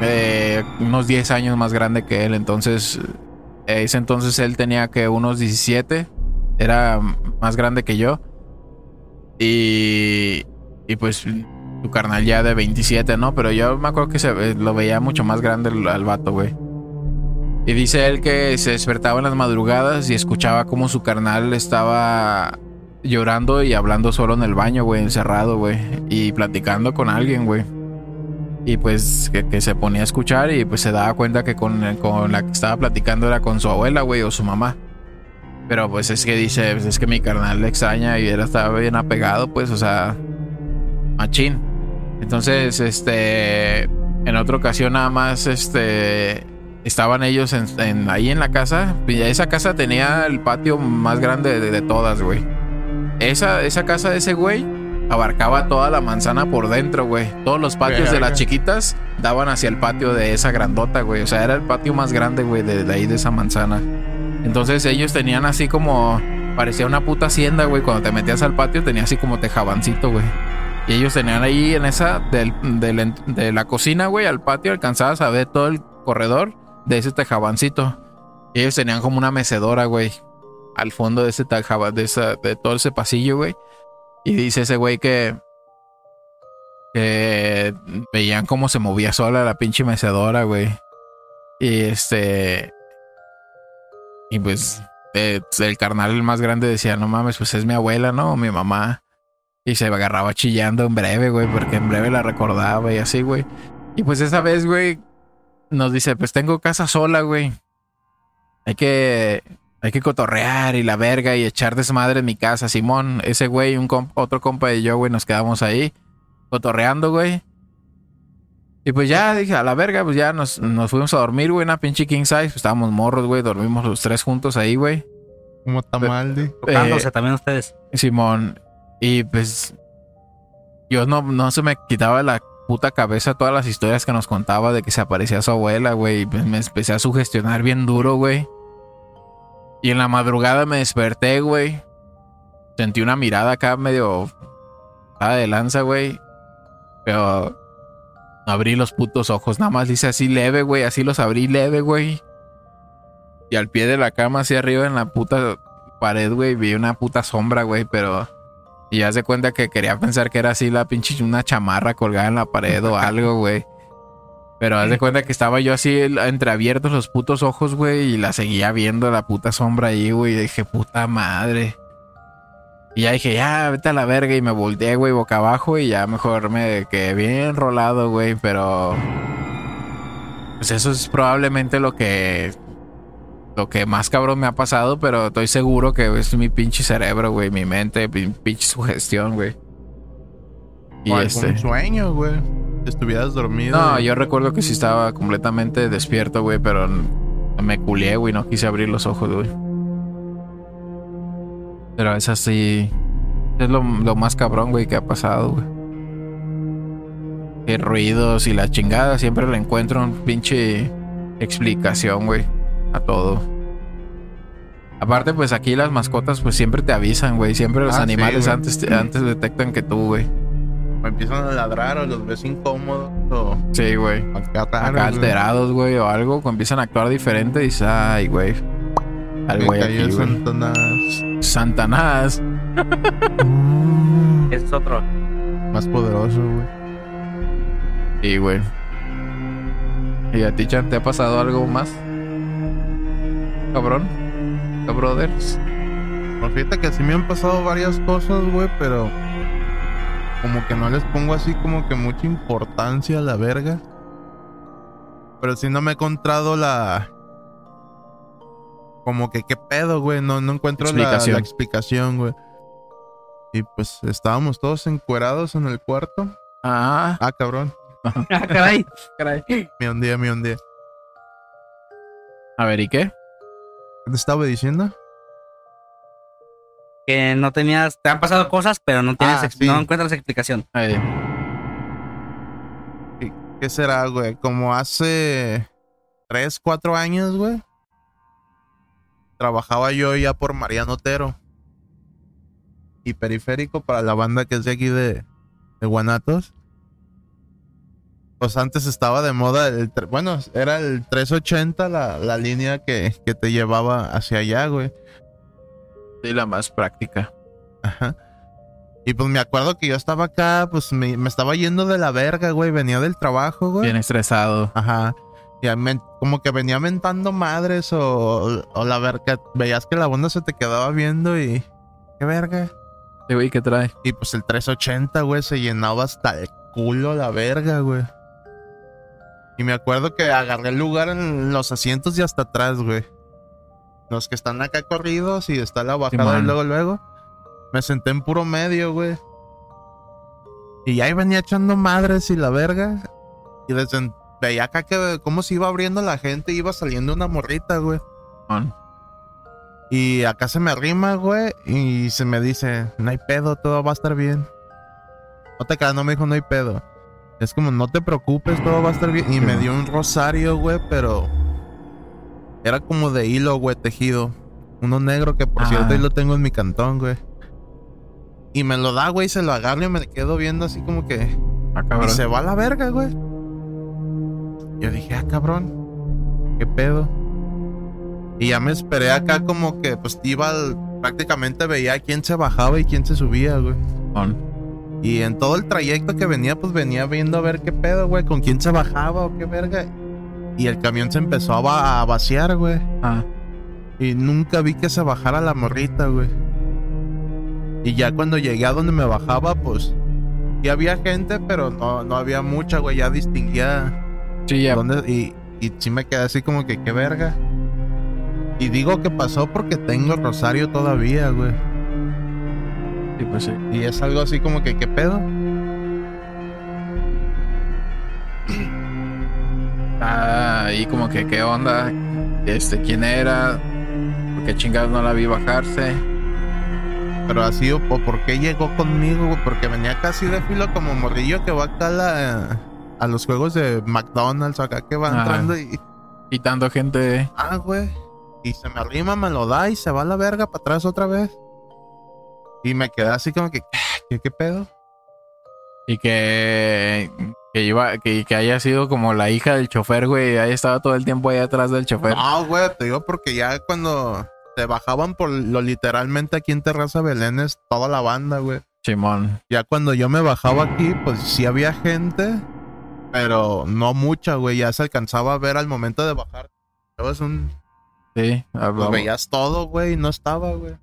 eh, unos 10 años más grande que él. Entonces, ese entonces él tenía que unos 17. Era más grande que yo. Y, y pues su carnal ya de 27, ¿no? Pero yo me acuerdo que se, ve- lo veía mucho más grande al, al vato, güey. Y dice él que se despertaba en las madrugadas y escuchaba como su carnal estaba llorando y hablando solo en el baño, güey, encerrado, güey. Y platicando con alguien, güey. Y pues que, que se ponía a escuchar y pues se daba cuenta que con, con la que estaba platicando era con su abuela, güey, o su mamá. Pero pues es que dice, pues, es que mi carnal le extraña y él estaba bien apegado, pues, o sea, machín. Entonces, este, en otra ocasión nada más, este, estaban ellos en, en- ahí en la casa. Y esa casa tenía el patio más grande de, de todas, güey. Esa, esa casa de ese güey abarcaba toda la manzana por dentro, güey. Todos los patios de las chiquitas daban hacia el patio de esa grandota, güey. O sea, era el patio más grande, güey, de, de ahí de esa manzana. Entonces ellos tenían así como... Parecía una puta hacienda, güey. Cuando te metías al patio tenía así como tejabancito, güey. Y ellos tenían ahí en esa de la cocina, güey, al patio, alcanzabas a ver todo el corredor de ese tejabancito. Y ellos tenían como una mecedora, güey, al fondo de ese esa, de todo ese pasillo, güey. Y dice ese güey que, que veían cómo se movía sola la pinche mecedora, güey. Y este. Y pues eh, el carnal el más grande decía, no mames, pues es mi abuela, ¿no? O mi mamá. Y se agarraba chillando en breve, güey, porque en breve la recordaba y así, güey. Y pues esa vez, güey, nos dice, pues tengo casa sola, güey. Hay que, hay que cotorrear y la verga y echar desmadre en mi casa. Simón, ese güey, un comp- otro compa y yo, güey, nos quedamos ahí cotorreando, güey. Y pues ya dije, a la verga, pues ya nos, nos fuimos a dormir, güey, una pinche king size. Pues estábamos morros, güey, dormimos los tres juntos ahí, güey. Como tamal, di. Tocándose Eh, también ustedes. Simón. Y pues yo no, no se me quitaba la puta cabeza todas las historias que nos contaba de que se aparecía su abuela, güey. Y pues me empecé a sugestionar bien duro, güey. Y en la madrugada me desperté, güey. Sentí una mirada acá medio de lanza, güey. Pero abrí los putos ojos. Nada más hice así leve, güey. Así los abrí leve, güey. Y al pie de la cama, así arriba en la puta pared, güey, vi una puta sombra, güey. Pero y ya se cuenta que quería pensar que era así la pinche una chamarra colgada en la pared o algo, güey. Pero haz de cuenta que estaba yo así entreabiertos los putos ojos, güey, y la seguía viendo la puta sombra ahí, güey. Y dije, puta madre. Y ya dije, ya, vete a la verga. Y me volteé, güey, boca abajo. Y ya mejor me quedé bien enrolado, güey. Pero. Pues eso es probablemente lo que lo que más cabrón me ha pasado, pero estoy seguro que es mi pinche cerebro, güey, mi mente, mi pinche sugestión, güey. Y o este sueño, güey. Estuvieras dormido. No, yo recuerdo que sí estaba completamente despierto, güey, pero me culié, güey, no quise abrir los ojos, güey. Pero es así. Es lo, lo más cabrón, güey, que ha pasado, güey. Qué ruidos y la chingada. Siempre le encuentro un pinche explicación, güey a todo. Aparte, pues aquí las mascotas pues siempre te avisan, güey. Siempre los ah, animales antes, antes detectan que tú, güey. O empiezan a ladrar o los ves incómodos o... Sí, güey. Acá, alterados, güey, o algo. Cuando empiezan a actuar diferente, dices, ay, güey. Al güey aquí, Santanás. Santanás. es otro. Más poderoso, güey. Sí, güey. ¿Y a ti, Chan, te ha pasado algo más? cabrón. Brothers. Pues fíjate que sí me han pasado varias cosas, güey, pero como que no les pongo así como que mucha importancia a la verga. Pero sí no me he encontrado la. Como que qué pedo, güey. No, no encuentro La, la explicación, güey. Y pues estábamos todos encuerados en el cuarto. Ah. Ah, cabrón. ah, caray. Caray. Me hundía, me hundía. A ver, ¿y qué? te estaba diciendo? Que no tenías, te han pasado cosas, pero no tienes, ah, no encuentras explicación. ¿Qué será, güey? Como hace tres, cuatro años, güey. Trabajaba yo ya por Mariano Otero. Y periférico para la banda que es de aquí de, de Guanatos pues antes estaba de moda el, bueno, era el 380 la, la línea que, que, te llevaba hacia allá, güey. Sí, la más práctica. Ajá. Y pues me acuerdo que yo estaba acá, pues me, me estaba yendo de la verga, güey. Venía del trabajo, güey. Bien estresado. Ajá. Y como que venía mentando madres o, o la verga. Veías que la banda se te quedaba viendo y. ¿Qué verga? Sí, güey, ¿qué trae? Y pues el 380, güey, se llenaba hasta el culo la verga, güey. Y me acuerdo que agarré el lugar en los asientos y hasta atrás, güey. Los que están acá corridos y está la bajada y luego, luego. Me senté en puro medio, güey. Y ahí venía echando madres y la verga. Y desde veía acá que cómo se iba abriendo la gente, iba saliendo una morrita, güey. Y acá se me arrima, güey, y se me dice, no hay pedo, todo va a estar bien. No te no me dijo, no hay pedo. Es como, no te preocupes, todo va a estar bien. Y me dio un rosario, güey, pero era como de hilo, güey, tejido. Uno negro que por cierto ahí lo tengo en mi cantón, güey. Y me lo da, güey, se lo agarro y me quedo viendo así como que... Ah, y se va a la verga, güey. Yo dije, ah, cabrón, ¿qué pedo? Y ya me esperé acá como que pues iba prácticamente veía quién se bajaba y quién se subía, güey. Y en todo el trayecto que venía, pues venía viendo a ver qué pedo, güey, con quién se bajaba o qué verga. Y el camión se empezó a, vaciar, güey. Ah. Y nunca vi que se bajara la morrita, güey. Y ya cuando llegué a donde me bajaba, pues. Ya había gente, pero no, no había mucha, güey. Ya distinguía. Sí, ya. Dónde, y, y sí me quedé así como que, qué verga. Y digo que pasó porque tengo rosario todavía, güey. Pues y es algo así como que, ¿qué pedo? Ah, y como que, ¿qué onda? Este, ¿quién era? ¿Por qué chingados no la vi bajarse? Pero así, o, por qué llegó conmigo, güey. Porque venía casi de filo como morrillo que va acá la- a los juegos de McDonald's, acá que va Ah. entrando y. Quitando gente. Ah, güey. Y se me arrima, me lo da y se va a la verga para atrás otra vez. Y me quedé así como que, ¿qué, qué pedo? Y que, que iba, que, que haya sido como la hija del chofer, güey. y Haya estado todo el tiempo ahí atrás del chofer. No, güey, te digo porque ya cuando te bajaban por lo literalmente aquí en Terraza Belén es toda la banda, güey. Chimón. Ya cuando yo me bajaba aquí, pues sí había gente, pero no mucha, güey. Ya se alcanzaba a ver al momento de bajar. Llevas un... Sí. Pues veías todo, güey, y no estaba, güey.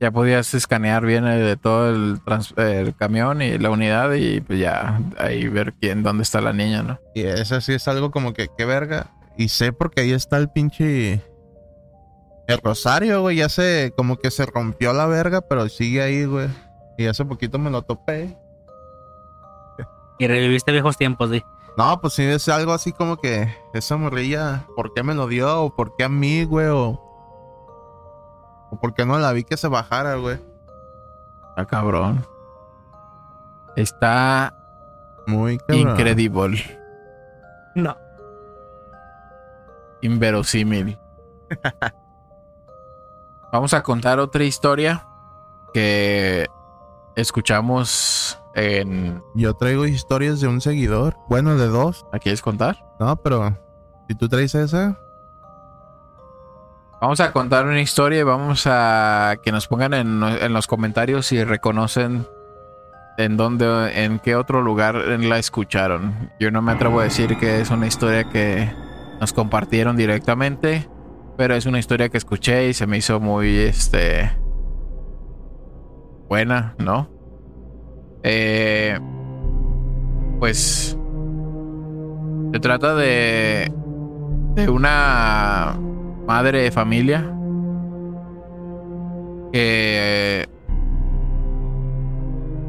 Ya podías escanear bien el, de todo el, trans- el camión y la unidad y pues ya ahí ver quién, dónde está la niña, ¿no? Y eso sí es algo como que, qué verga. Y sé porque ahí está el pinche... El rosario, güey, ya se... Como que se rompió la verga, pero sigue ahí, güey. Y hace poquito me lo topé. Y reviviste viejos tiempos, di. No, pues sí, es algo así como que esa morrilla, ¿por qué me lo dio? ¿O por qué a mí, güey? ¿O, o por qué no la vi que se bajara, güey? Está cabrón. Está Muy cabrón. increíble. No. Inverosímil. Vamos a contar otra historia que escuchamos en... Yo traigo historias de un seguidor. Bueno, de dos. ¿La quieres contar? No, pero si tú traes esa, Vamos a contar una historia y vamos a que nos pongan en, en los comentarios si reconocen en dónde, en qué otro lugar la escucharon. Yo no me atrevo a decir que es una historia que nos compartieron directamente, pero es una historia que escuché y se me hizo muy, este, buena, ¿no? Eh, pues se trata de de una madre de familia que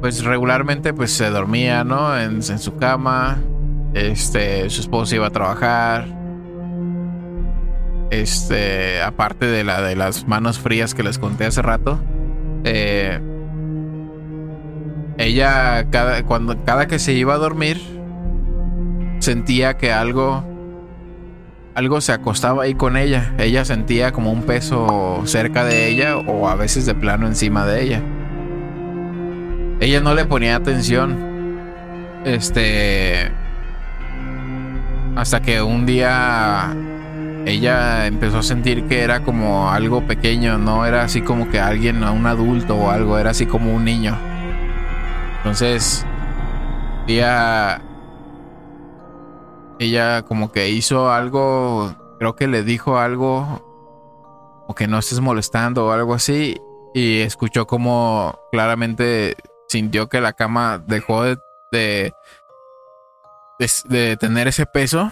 pues regularmente pues se dormía, ¿no? En, en su cama. Este, su esposo iba a trabajar. Este, aparte de la de las manos frías que les conté hace rato. eh, ella cada cuando cada que se iba a dormir sentía que algo algo se acostaba ahí con ella. Ella sentía como un peso cerca de ella o a veces de plano encima de ella. Ella no le ponía atención. Este. Hasta que un día ella empezó a sentir que era como algo pequeño, no era así como que alguien, un adulto o algo, era así como un niño. Entonces, ella ella como que hizo algo, creo que le dijo algo, o que no estés molestando o algo así, y escuchó como claramente sintió que la cama dejó de, de, de, de tener ese peso.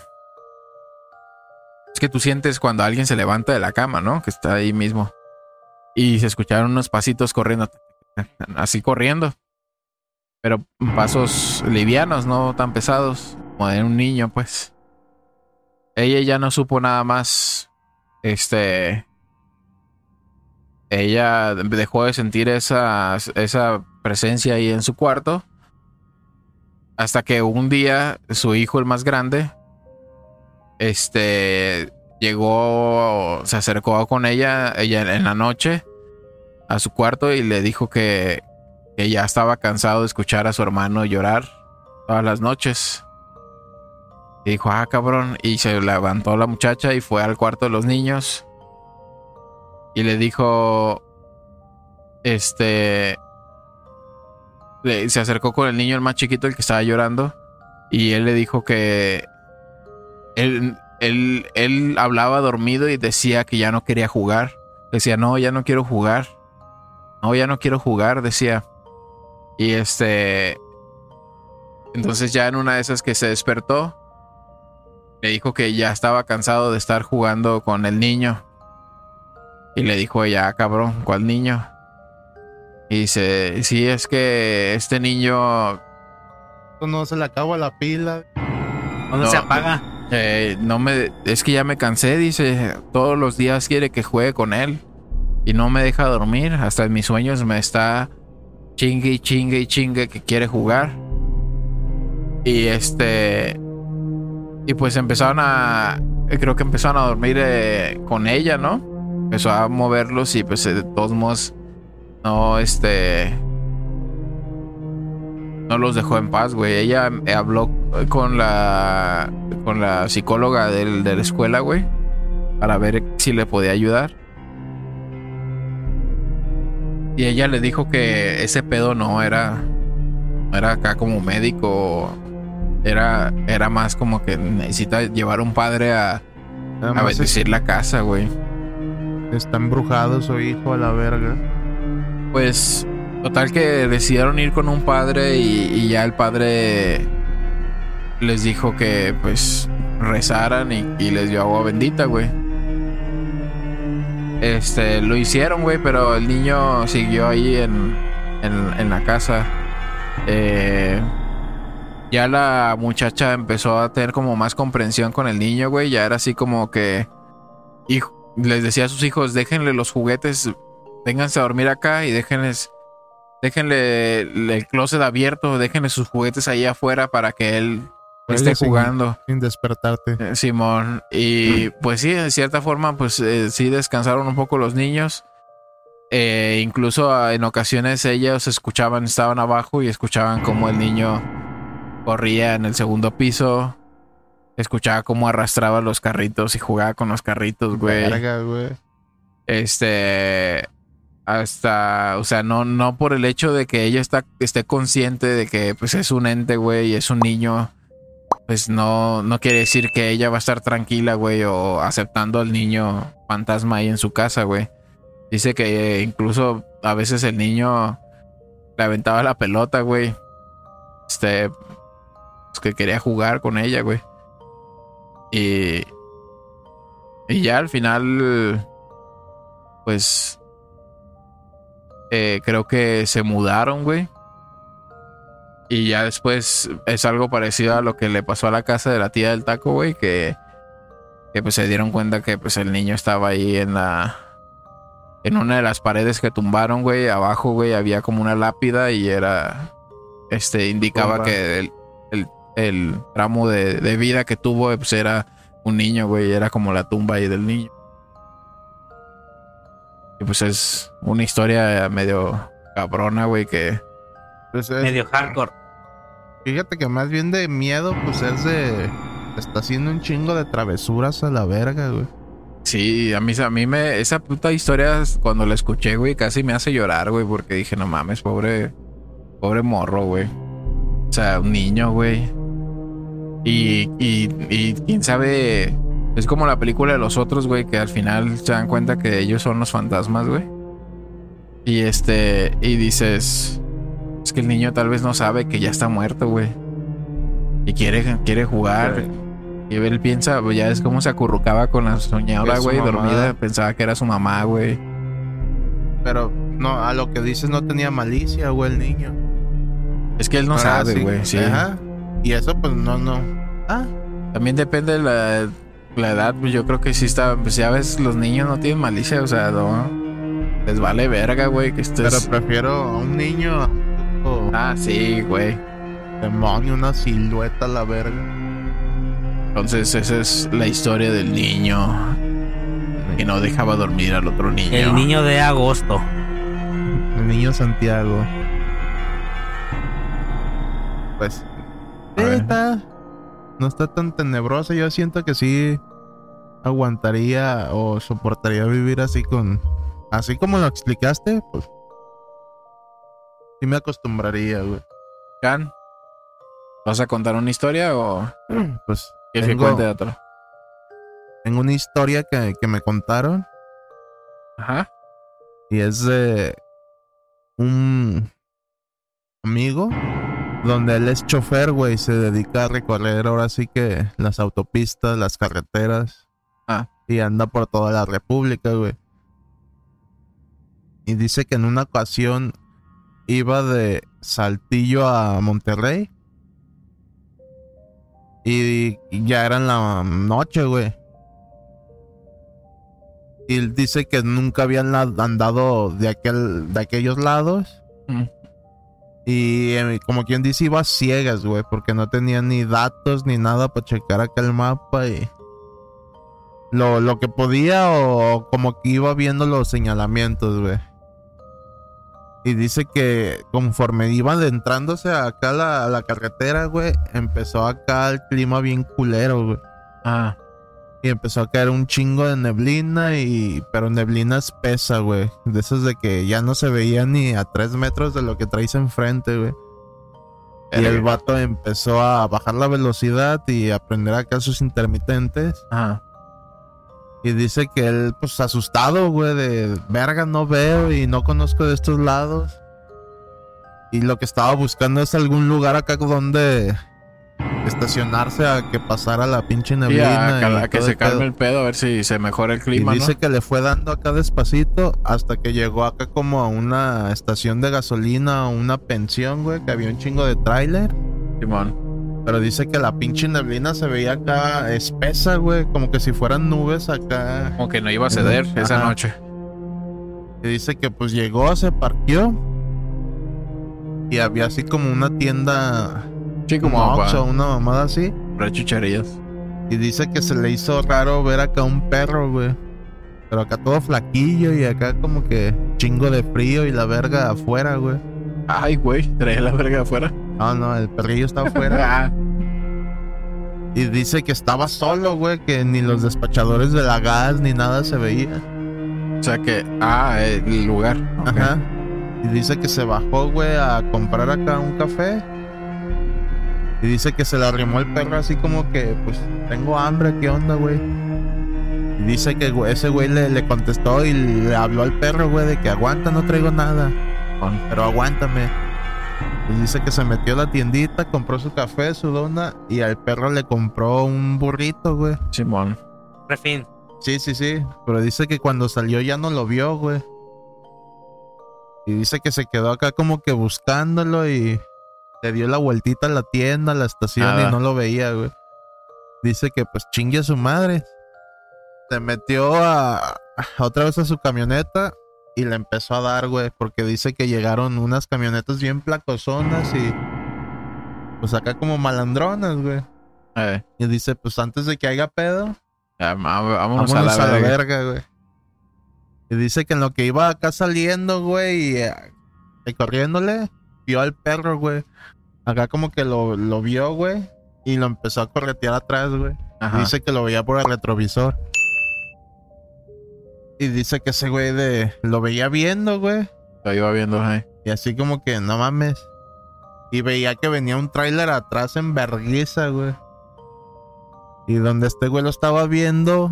Es que tú sientes cuando alguien se levanta de la cama, ¿no? Que está ahí mismo. Y se escucharon unos pasitos corriendo, así corriendo. Pero pasos livianos, no tan pesados como de un niño, pues. Ella ya no supo nada más. Este. Ella dejó de sentir esa, esa presencia ahí en su cuarto. Hasta que un día su hijo, el más grande, este llegó, se acercó con ella, ella en la noche a su cuarto y le dijo que, que ya estaba cansado de escuchar a su hermano llorar todas las noches. Y dijo, ah, cabrón. Y se levantó la muchacha y fue al cuarto de los niños. Y le dijo, este, se acercó con el niño, el más chiquito, el que estaba llorando. Y él le dijo que él, él, él hablaba dormido y decía que ya no quería jugar. Decía, no, ya no quiero jugar. No, ya no quiero jugar, decía. Y este... Entonces ya en una de esas que se despertó, le dijo que ya estaba cansado de estar jugando con el niño. Y le dijo ella, "Ah, cabrón, ¿cuál niño? Y dice, sí, es que este niño no se le acaba la pila. ¿Dónde No. se apaga? eh, no me, es que ya me cansé, dice, todos los días quiere que juegue con él. y no me deja dormir. Hasta en mis sueños me está chingue y chingue y chingue que quiere jugar. Y este. Y pues empezaron a. Creo que empezaron a dormir eh, con ella, ¿no? Empezó a moverlos y pues de todos modos. No, este. No los dejó en paz, güey. Ella habló con la. Con la psicóloga del- de la escuela, güey. Para ver si le podía ayudar. Y ella le dijo que ese pedo no era. No era acá como médico. Era, era más como que necesita llevar un padre a, Nada a es- bendecir la casa, güey. está embrujado su hijo a la verga. Pues, total que decidieron ir con un padre y, y ya el padre les dijo que pues rezaran y, y les dio agua bendita, güey. Este, lo hicieron, güey, pero el niño siguió ahí en, en, en la casa. Eh, ya la muchacha empezó a tener como más comprensión con el niño, güey. Ya era así como que... hijo- les decía a sus hijos, déjenle los juguetes vénganse a dormir acá y déjenles, déjenle el closet abierto, déjenle sus juguetes ahí afuera para que él esté sin- jugando. Sin despertarte. Eh, Simón. Y pues sí, de cierta forma, pues eh, sí descansaron un poco los niños. Eh, incluso ah, en ocasiones ellos escuchaban, estaban abajo y escuchaban como el niño corría en el segundo piso. Escuchaba cómo arrastraba los carritos y jugaba con los carritos, güey. Este. Hasta. O sea, no, no por el hecho de que ella está, esté consciente de que pues es un ente, güey, y es un niño. Pues no, no quiere decir que ella va a estar tranquila, güey, o aceptando al niño fantasma ahí en su casa, güey. Dice que incluso a veces el niño le aventaba la pelota, güey. Este. Pues que quería jugar con ella, güey. Y. Y ya al final. Pues. eh, creo que se mudaron, güey. Y ya después es algo parecido a lo que le pasó a la casa de la tía del taco, güey. Que. Que pues se dieron cuenta que pues el niño estaba ahí en la. En una de las paredes que tumbaron, güey. Abajo, güey, había como una lápida y era. Este indicaba que el, el, el tramo de, de vida que tuvo, pues era un niño, güey. Era como la tumba ahí del niño. Y pues es una historia medio cabrona, güey, que... Pues es- Medio hardcore. Fíjate que más bien de miedo, pues es de. Está haciendo un chingo de travesuras a la verga, güey. Sí, a mí, a mí me... Esa puta historia, cuando la escuché, güey, casi me hace llorar, güey, porque dije, no mames, pobre... Pobre morro, güey. O sea, un niño, güey. Y, y, y quién sabe... Es como la película de los otros, güey, que al final se dan cuenta que ellos son los fantasmas, güey. Y este... Y dices... Es que el niño tal vez no sabe que ya está muerto, güey. Y quiere, quiere jugar. Y él piensa, pues ya es como se acurrucaba con la soñadora, güey, dormida. Pensaba que era su mamá, güey. Pero no, a lo que dices no tenía malicia, güey, el niño. Es que él no sabe, güey, sí. Ajá. Y eso, pues no, no. Ah, También depende de la, la edad, pues yo creo que sí está. Pues ya ves, los niños no tienen malicia, o sea, no. Les vale verga, güey, que pero estés. prefiero a un niño Ah, sí, güey. demonio, una silueta a la verga. Entonces, esa es la historia del niño que no dejaba dormir al otro niño. El niño de agosto. El niño Santiago. Pues. Está- No está tan tenebrosa. Yo siento que sí aguantaría o soportaría vivir así con. Así como lo explicaste, pues. Sí me acostumbraría, güey. Can, ¿Vas a contar una historia o Pues. quieres que Tengo- cuente otro? Tengo una historia que, que me contaron. Ajá. Y es de un amigo donde él es chofer, güey, se dedica a recorrer ahora sí que las autopistas, las carreteras. Ah. Y anda por toda la República, güey. Y dice que en una ocasión iba de Saltillo a Monterrey. Y, ya era en la noche, güey. Y él dice que nunca habían andado de, aquel, de aquellos lados. Mm. Y eh, como quien dice, iba ciegas, güey, porque no tenía ni datos ni nada para checar acá el mapa y lo, lo que podía o como que iba viendo los señalamientos, güey. Y dice que conforme iban adentrándose acá a la, a la carretera, güey, empezó acá el clima bien culero, güey. Ah, Y empezó a caer un chingo de neblina y... Pero neblina espesa, güey. De esas de que ya no se veía ni a tres metros de lo que traes enfrente, güey. Y el vato empezó a bajar la velocidad y a prender acá sus intermitentes. ajá. Y dice que él, pues asustado, güey, de verga, no veo y no conozco de estos lados. Y lo que estaba buscando es algún lugar acá donde estacionarse a que pasara la pinche Y neblina. a, y a que se pedo. calme el pedo, a ver si se mejora el Y clima, dice ¿no? que le fue dando acá despacito hasta que llegó acá como a una estación de gasolina o una pensión, güey, que había un chingo de tráiler. Simón. Pero dice que la pinche neblina se veía acá espesa, güey, como que si fueran nubes acá. Como que no iba a ceder Ajá. esa noche. Y dice que pues llegó, se parqueó. Y había así como una tienda, Sí, como Oxxo, para una mamada así. chucherías. Y dice que se le hizo raro ver acá un perro, güey. Pero acá todo flaquillo y acá como que chingo de frío y la verga afuera, güey. Ay, güey, trae la verga afuera. No, no, el perrillo está afuera. Ah, y dice que estaba solo, güey, que ni los despachadores de la gas ni nada se veía. o sea que, ah, el lugar. Ajá. Y dice que se bajó, güey, a comprar acá un café. Y dice que se le arrimó el perro así como que, pues, tengo hambre, ¿qué onda, güey? Y dice que ese güey le, le contestó y le habló al perro, güey, de que aguanta, no traigo nada. Pero aguántame. Y dice que se metió a la tiendita, compró su café, su dona, y al perro le compró un burrito, güey. Simón. Refin. Sí, sí, sí. Pero dice que cuando salió ya no lo vio, güey. Y dice que se quedó acá como que buscándolo y le dio la vueltita a la tienda, a la estación Nada. y no lo veía, güey. Dice que pues chingue a su madre. Se metió a, a otra vez a su camioneta y le empezó a dar, güey, porque dice que llegaron unas camionetas bien placosonas y pues acá como malandronas, güey. Eh, Y dice, pues antes de que haya pedo, ya, vámonos, Vámonos a la verga. verga, güey. Y dice que en lo que iba acá saliendo, güey, y, eh, y corriéndole, vio al perro, güey. Acá como que lo, lo vio, güey, y lo empezó a corretear atrás, güey. Dice que lo veía por el retrovisor. Y dice que ese güey de lo veía viendo, güey. Lo iba viendo, eh. Y así como que no mames. Y veía que venía un tráiler atrás en vergüenza, güey. Y donde este güey lo estaba viendo,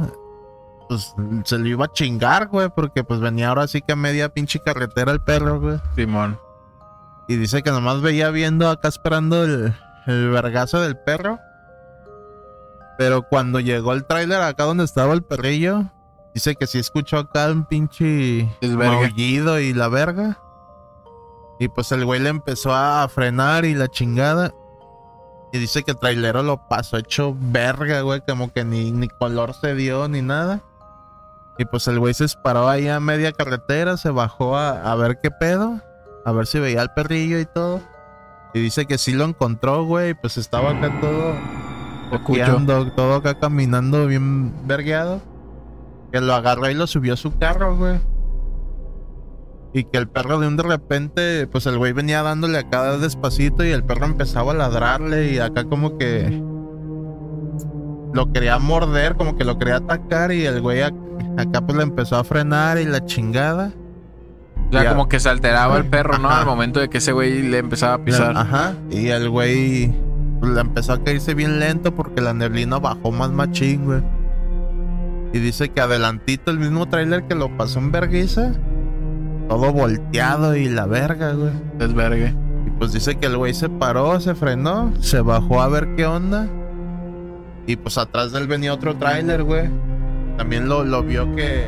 pues se lo iba a chingar, güey, porque pues venía ahora sí que a media pinche carretera el perro, güey. Simón. Y dice que nomás veía viendo acá esperando el, el vergazo del perro. Pero cuando llegó el tráiler acá donde estaba el perrillo, dice que sí escuchó acá un pinche maullido y la verga. Y pues el güey le empezó a frenar y la chingada. Y dice que el trailero lo pasó hecho verga, güey, como que ni, ni color se dio ni nada. Y pues el güey se paró ahí a media carretera, se bajó a, a ver qué pedo, a ver si veía al perrillo y todo. Y dice que sí lo encontró, güey, pues estaba acá todo Escucho. coqueando, todo acá caminando bien vergueado. Que lo agarró y lo subió a su carro, güey. Y que el perro de un de repente, pues el güey venía dándole acá despacito y el perro empezaba a ladrarle y acá como que lo quería morder, como que lo quería atacar y el güey ac- acá pues le empezó a frenar y la chingada. O sea, Ya. como que se alteraba el perro, ¿no? Ajá. Al momento de que ese güey le empezaba a pisar. Ajá. Y el güey pues, le empezó a caerse bien lento porque la neblina bajó más machín, güey. Y dice que adelantito el mismo tráiler que lo pasó en vergüenza. Todo volteado y la verga, güey. Desvergue. Y pues dice que el güey se paró, se frenó, se bajó a ver qué onda. Y pues atrás de él venía otro tráiler, güey. También lo, lo vio que,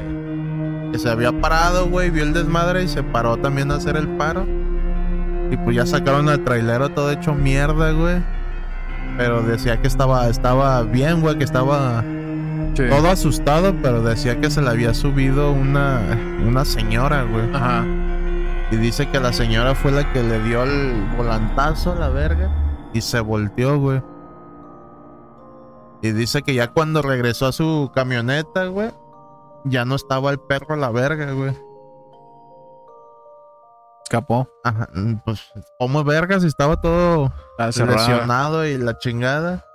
que se había parado, güey. Vio el desmadre y se paró también a hacer el paro. Y pues ya sacaron al trailero todo hecho mierda, güey. Pero decía que estaba, estaba bien, güey, que estaba Sí. todo asustado, pero decía que se le había subido una, una señora, güey. Ajá. Y dice que la señora fue la que le dio el volantazo a la verga y se volteó, güey. Y dice que ya cuando regresó a su camioneta, güey, ya no estaba el perro a la verga, güey. Escapó. Ajá, pues, como verga si estaba todo lesionado y la chingada.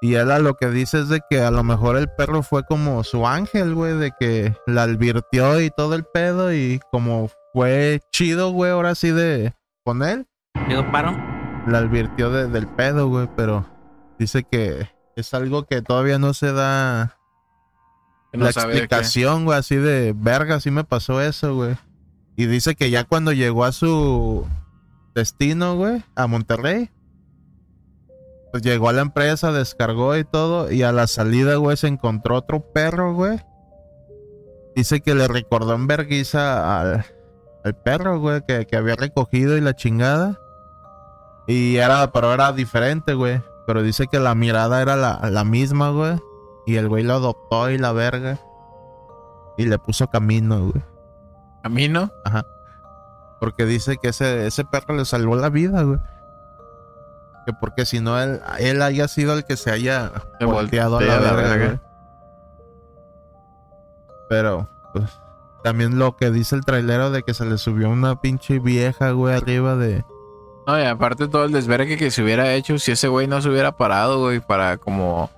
Y él a lo que dice es de que a lo mejor el perro fue como su ángel, güey, de que la advirtió y todo el pedo y como fue chido, güey, ahora sí de con él, Pido paro. la advirtió de- del pedo, güey, pero dice que es algo que todavía no se da no la explicación, güey, así de verga, así me pasó eso, güey. Y dice que ya cuando llegó a su destino, güey, a Monterrey, pues llegó a la empresa, descargó y todo, y a la salida, güey, se encontró otro perro, güey. Dice que le recordó en verguiza al, al perro, güey, que, que había recogido y la chingada. Y era, pero era diferente, güey. Pero dice que la mirada era la, la misma, güey. Y el güey lo adoptó y la verga. Y le puso camino, güey. Camino. Porque dice que ese, ese perro le salvó la vida, güey. Que porque si no, él, él haya sido el que se haya Se volteado a la verga. Pero, pues, también lo que dice el trailero de que se le subió una pinche vieja, güey, arriba de... No, y aparte todo el desvergue que se hubiera hecho si ese güey no se hubiera parado, güey, para como.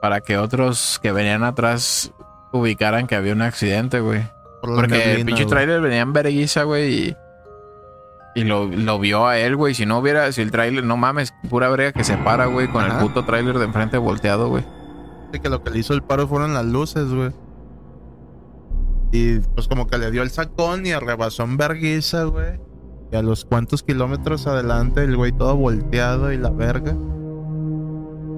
Para que otros que venían atrás ubicaran que había un accidente, güey. por Porque el pinche güey. trailer venía en vergüenza, güey, y. Y lo, lo vio a él, güey. Si no hubiera, si el trailer, no mames, pura brega que se para, güey, con Ajá. el puto trailer de enfrente volteado, güey. Dice que lo que le hizo el paro fueron las luces, güey. Y pues como que le dio el sacón y arrebasó en verguiza, güey. Y a los cuantos kilómetros adelante el güey todo volteado y la verga.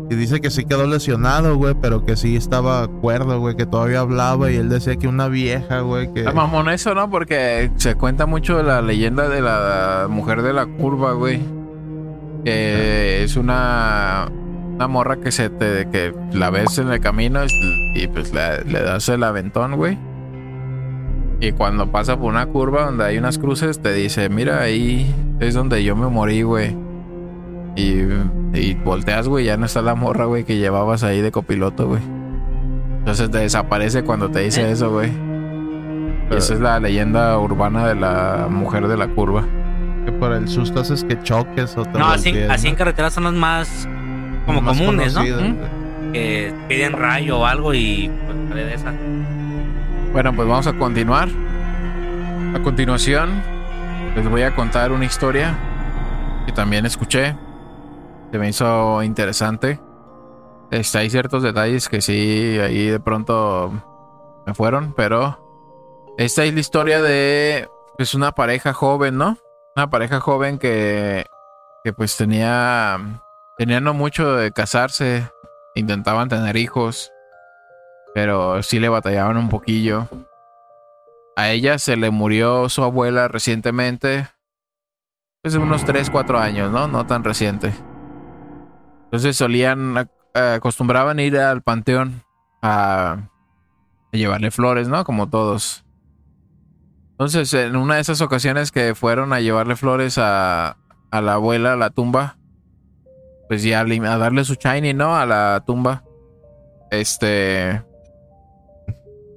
Y dice que sí quedó lesionado, güey, pero que sí estaba cuerdo, güey, que todavía hablaba y él decía que una vieja, güey, que... Mamón eso, ¿no? Porque se cuenta mucho de la leyenda de la mujer de la curva, güey. Que es una, una morra que se te que la ves en el camino y, y, pues le, le das el aventón, güey. Y cuando pasa por una curva donde hay unas cruces, te dice, mira, ahí es donde yo me morí, güey. Y, y volteas, güey, ya no está la morra, güey, que llevabas ahí de copiloto, güey. Entonces te desaparece cuando te dice eso, güey. Y esa es la leyenda urbana de la mujer de la curva. que por el susto haces que choques o te No, así, así en ¿no? carretera son los más como Más comunes, ¿no? ¿Mm? Que piden rayo o algo y pues de esa. Bueno, pues vamos a continuar. A continuación, les voy a contar una historia que también escuché. Que me hizo interesante. Este, hay ciertos detalles que sí, ahí de pronto me fueron, pero esta es la historia de pues una pareja joven, ¿no? Una pareja joven que, que pues tenía, tenía no mucho de casarse, intentaban tener hijos, pero sí le batallaban un poquillo. A ella se le murió su abuela recientemente, pues unos 3, 4 años, ¿no? No tan reciente. Entonces solían, acostumbraban ir al panteón a, llevarle flores, ¿no? Como todos. Entonces, en una de esas ocasiones que fueron a llevarle flores a, a la abuela a la tumba, pues ya a darle su shiny, ¿no? A la tumba. Este.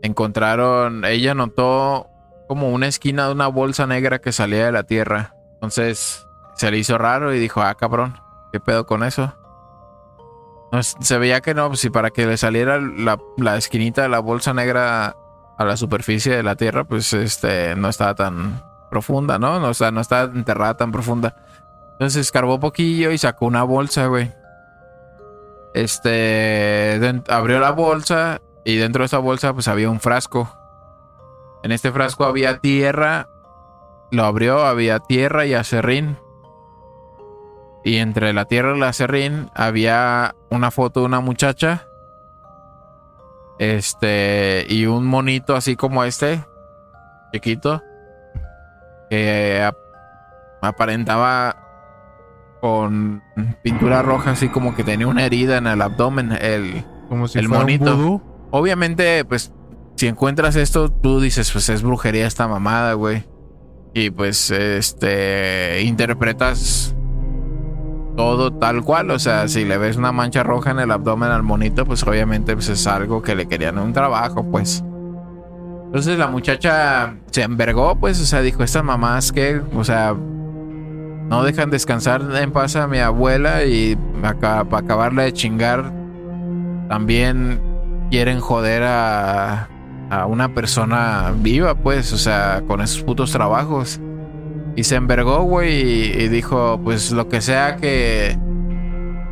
Encontraron. Ella notó como una esquina de una bolsa negra que salía de la tierra. Entonces se le hizo raro y dijo: Ah, cabrón, ¿qué pedo con eso? No, se veía que no, pues si para que le saliera la, la esquinita de la bolsa negra a la superficie de la tierra, pues este no estaba tan profunda, ¿no? O sea, no estaba enterrada tan profunda. Entonces escarbó poquillo y sacó una bolsa, güey. Este abrió la bolsa y dentro de esa bolsa pues había un frasco. En este frasco había tierra. Lo abrió, había tierra y acerrín. Y entre la tierra y el acerrín había una foto de una muchacha. Este, y un monito así como este, chiquito, que ap- aparentaba con pintura roja, así como que tenía una herida en el abdomen. El, Como si el fuera monito. un obviamente, pues, si encuentras esto, tú dices, pues es brujería esta mamada, güey. Y pues, este, interpretas todo tal cual. O sea, si le ves una mancha roja en el abdomen al monito, pues obviamente pues, es algo que le querían un trabajo, pues. Entonces la muchacha se envergó, pues, o sea, dijo, estas mamás que, o sea, no dejan descansar en paz a mi abuela y para acabarla de chingar, también quieren joder a, a una persona viva, pues, o sea, con esos putos trabajos. Y se envergó, güey, y, dijo, pues lo que sea que,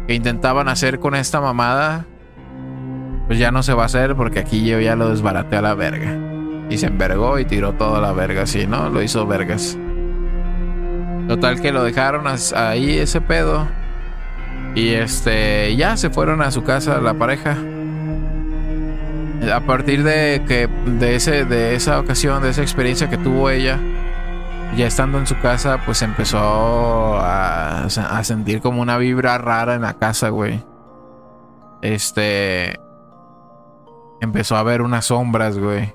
intentaban hacer con esta mamada, pues ya no se va a hacer porque aquí yo ya lo desbaraté a la verga. Y se envergó y tiró toda la verga, así, ¿no? Lo hizo vergas. Total que lo dejaron ahí ese pedo. Y este, ya se fueron a su casa la pareja. A partir de que de ese de esa ocasión, de esa experiencia que tuvo ella, ya estando en su casa, pues empezó a, sentir como una vibra rara en la casa, güey. Este empezó a ver unas sombras, güey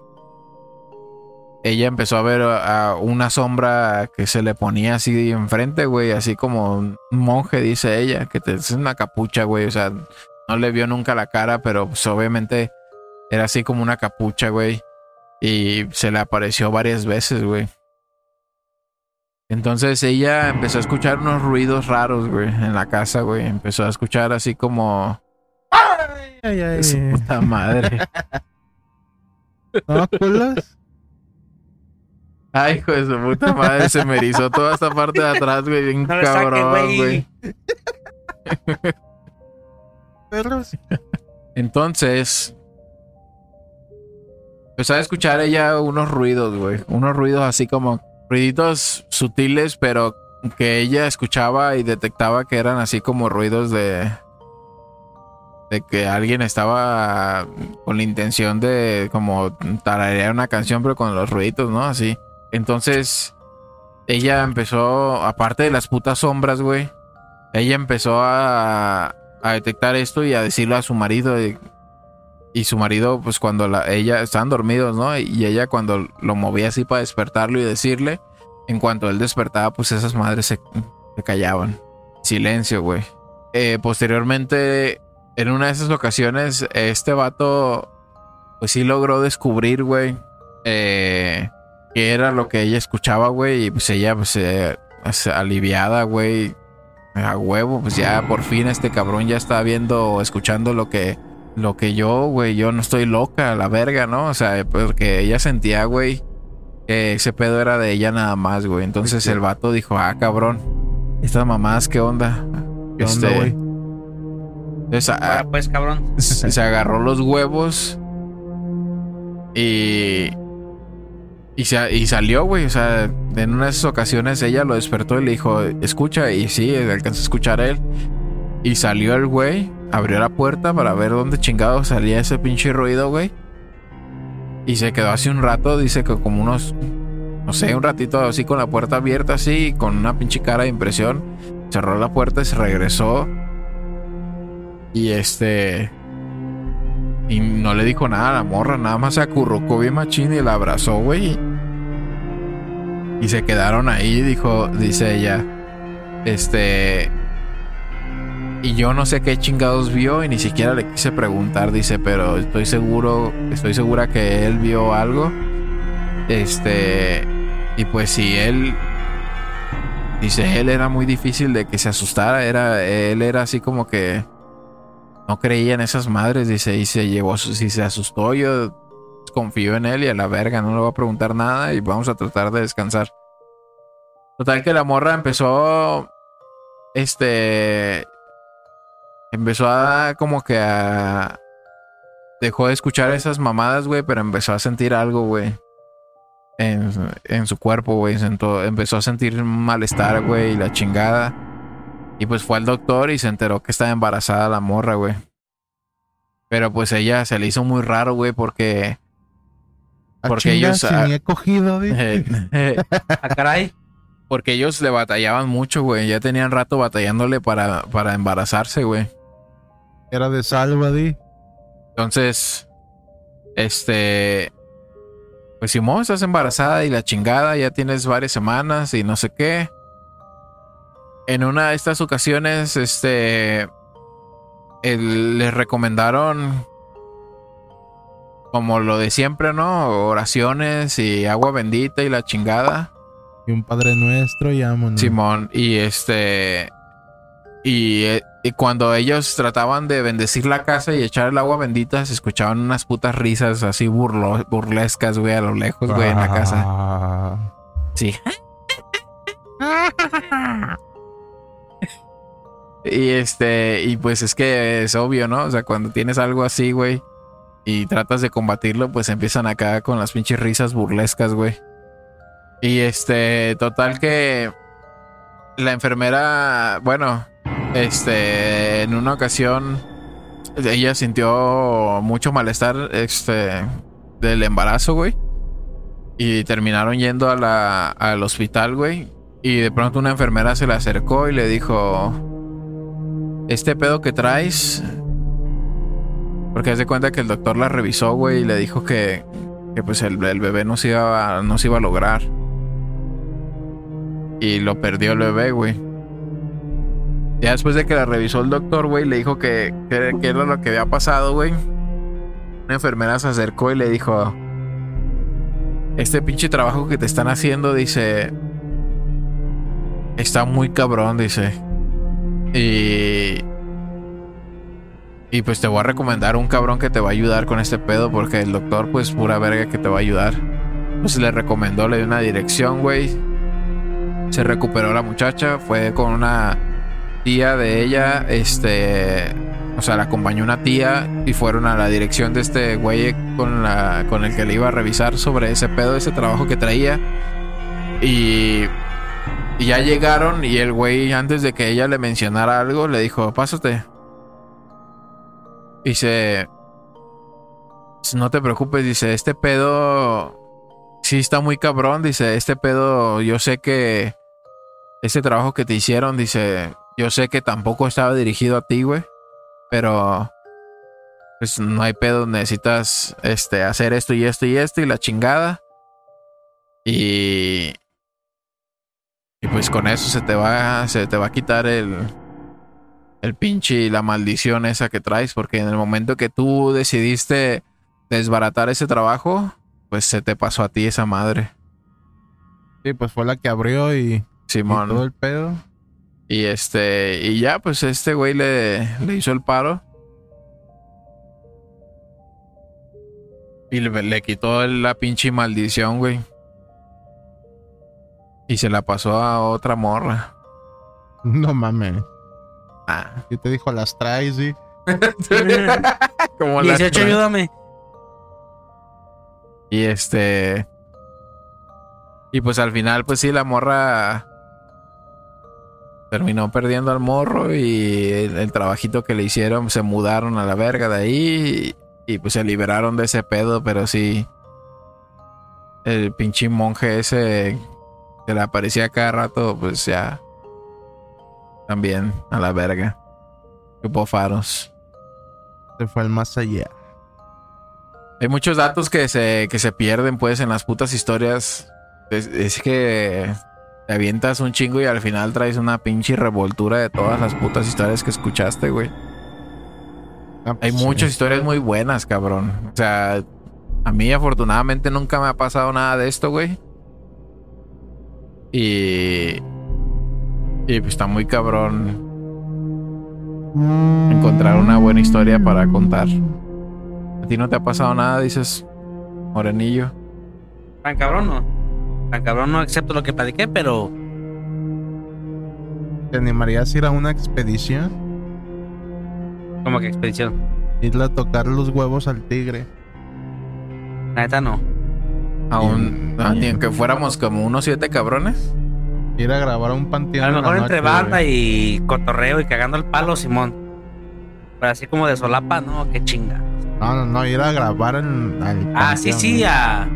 ella empezó a ver a una sombra que se le ponía así enfrente, güey, así como un monje, dice ella, que te, es una capucha, güey, o sea, no le vio nunca la cara, pero pues, obviamente era así como una capucha, güey, y se le apareció varias veces, güey. Entonces ella empezó a escuchar unos ruidos raros, güey, en la casa, güey, empezó a escuchar así como... Ay, ay, ay. Su puta madre. ¿No, culas? Ay, hijo de su puta madre, se me erizó toda esta parte de atrás, güey, bien No cabrón, güey. güey. Perros. Entonces, empezó a escuchar ella unos ruidos, güey. Unos ruidos así como ruiditos sutiles, pero que ella escuchaba y detectaba que eran así como ruidos de. de que alguien estaba con la intención de como tararear una canción, pero con los ruiditos, ¿no? Así. Entonces, ella empezó, aparte de las putas sombras, güey, ella empezó a, a detectar esto y a decirlo a su marido. Y su marido, pues cuando la, ella estaban dormidos, ¿no? Y ella cuando lo movía así para despertarlo y decirle, en cuanto él despertaba, pues esas madres se, se callaban. Silencio, güey. Eh, posteriormente, en una de esas ocasiones, este vato, pues sí logró descubrir, güey, eh, qué era lo que ella escuchaba, güey. Y pues ella, pues, eh, pues, aliviada, güey, a huevo, pues ya por fin este cabrón ya está viendo escuchando lo que, lo que yo, güey, yo no estoy loca, la verga, ¿no? O sea, porque ella sentía, güey, que ese pedo era de ella nada más, güey. Entonces el vato dijo, ah, cabrón, estas mamás, ¿qué onda? ¿Qué onda, Este, güey? entonces, ah, Ahora pues, cabrón. se se agarró los huevos y y, se- y salió, güey. O sea, en una de esas ocasiones ella lo despertó y le dijo, escucha. Y sí, alcanzó a escuchar a él. Y salió el güey, abrió la puerta para ver dónde chingado salía ese pinche ruido, güey. Y se quedó así un rato, dice que como unos, no sé, un ratito así con la puerta abierta, así, con una pinche cara de impresión. Cerró la puerta y se regresó. Y este. Y no le dijo nada a la morra, nada más se acurrucó bien machín y la abrazó, güey. Y se quedaron ahí, dijo, dice ella. Este. Y yo no sé qué chingados vio y ni siquiera le quise preguntar, dice, pero estoy seguro, estoy segura que él vio algo. Este. Y pues si él. Dice, él era muy difícil de que se asustara, era, él era así como que no creía en esas madres, dice, y se llevó, si se asustó, yo confío en él y a la verga, no le voy a preguntar nada y vamos a tratar de descansar. Total que la morra empezó, este, empezó a como que a... Dejó de escuchar esas mamadas, güey, pero empezó a sentir algo, güey. En, en su cuerpo, güey. Empezó a sentir un malestar, güey, y la chingada. Y pues fue al doctor y se enteró que estaba embarazada la morra, güey. Pero pues ella se le hizo muy raro, güey, porque... Ah, Porque ellos, si ah, he cogido, eh, Ah, caray. porque ellos le batallaban mucho, güey. Ya tenían rato batallándole para, para embarazarse, güey. Era de salva, di. Entonces, Este. Pues Simón, estás embarazada y la chingada, ya tienes varias semanas y no sé qué. En una de estas ocasiones, este. el- les recomendaron. Como lo de siempre, ¿no? Oraciones y agua bendita y la chingada. Y un padre nuestro y vámonos. Simón, y este. Y, eh, y cuando ellos trataban de bendecir la casa y echar el agua bendita, se escuchaban unas putas risas así burlo- burlescas, güey, a lo lejos, güey, en la casa. Ah. Sí. Y este, y pues es que es obvio, ¿no? O sea, cuando tienes algo así, güey, y tratas de combatirlo, pues empiezan acá con las pinches risas burlescas, güey. Y este, total que la enfermera, bueno, este, en una ocasión, ella sintió mucho malestar, este, del embarazo, güey. Y terminaron yendo a la, al hospital, güey. Y de pronto una enfermera se le acercó y le dijo: Este pedo que traes. Porque haz de cuenta que el doctor la revisó, güey, y le dijo que, que pues el, el bebé no iba, a- no se iba a lograr. Y lo perdió el bebé, güey. Ya después de que la revisó el doctor, güey, le dijo que, que, era lo que había pasado, güey. Una enfermera se acercó y le dijo: Este pinche trabajo que te están haciendo, dice. Está muy cabrón, dice. Y. Y pues te voy a recomendar un cabrón que te va a ayudar con este pedo, porque el doctor, pues pura verga que te va a ayudar. Pues le recomendó, le dio una dirección, güey. Se recuperó la muchacha, fue con una tía de ella, este. O sea, la acompañó una tía y fueron a la dirección de este güey con, la, con el que le iba a revisar sobre ese pedo, ese trabajo que traía. Y, y ya llegaron y el güey, antes de que ella le mencionara algo, le dijo, pásate. Dice, no te preocupes, dice, este pedo sí está muy cabrón, dice, este pedo yo sé que este trabajo que te hicieron, dice, yo sé que tampoco estaba dirigido a ti, güey, pero pues no hay pedo, necesitas este hacer esto y esto y esto y la chingada. Y y pues con eso se te va se te va a quitar el el pinche y la maldición esa que traes porque en el momento que tú decidiste desbaratar ese trabajo, pues se te pasó a ti esa madre. Sí, pues fue la que abrió y, y Simón. todo el pedo. Y este, y ya, pues este güey le, le hizo el paro. Y le, le quitó la pinche maldición, güey. Y se la pasó a otra morra. No mames. Ah. ¿Qué te dijo? Las traes, sí. Como las 18, tra- ayúdame. Y este. Y pues al final, pues sí, la morra terminó perdiendo al morro y el, el trabajito que le hicieron se mudaron a la verga de ahí y, y, pues se liberaron de ese pedo, pero sí. El pinche monje ese que le aparecía cada rato, pues ya. También a la verga. Chupó faros. Se fue al más allá. Hay muchos datos que se, que se pierden, pues, en las putas historias. Es, es que te avientas un chingo y al final traes una pinche revoltura de todas las putas historias que escuchaste, güey. Ah, Hay pues, sí. muchas historias muy buenas, cabrón. O sea, a mí afortunadamente nunca me ha pasado nada de esto, güey. Y... Y pues está muy cabrón encontrar una buena historia para contar. ¿A ti no te ha pasado nada, dices, Morenillo? Tan cabrón no. Tan cabrón no, excepto lo que platiqué, pero ¿Te animarías a ir a una expedición? como que expedición. Irle a tocar los huevos al tigre. La neta no. Aún, ah, ni aunque fuéramos como unos siete cabrones. Ir a grabar a un panteón. A lo mejor entre banda y cotorreo y cagando el palo, Simón. Pero así como de solapa, no, qué chinga. No, no, no, ir a grabar en, al Ah, sí, panteón, sí, a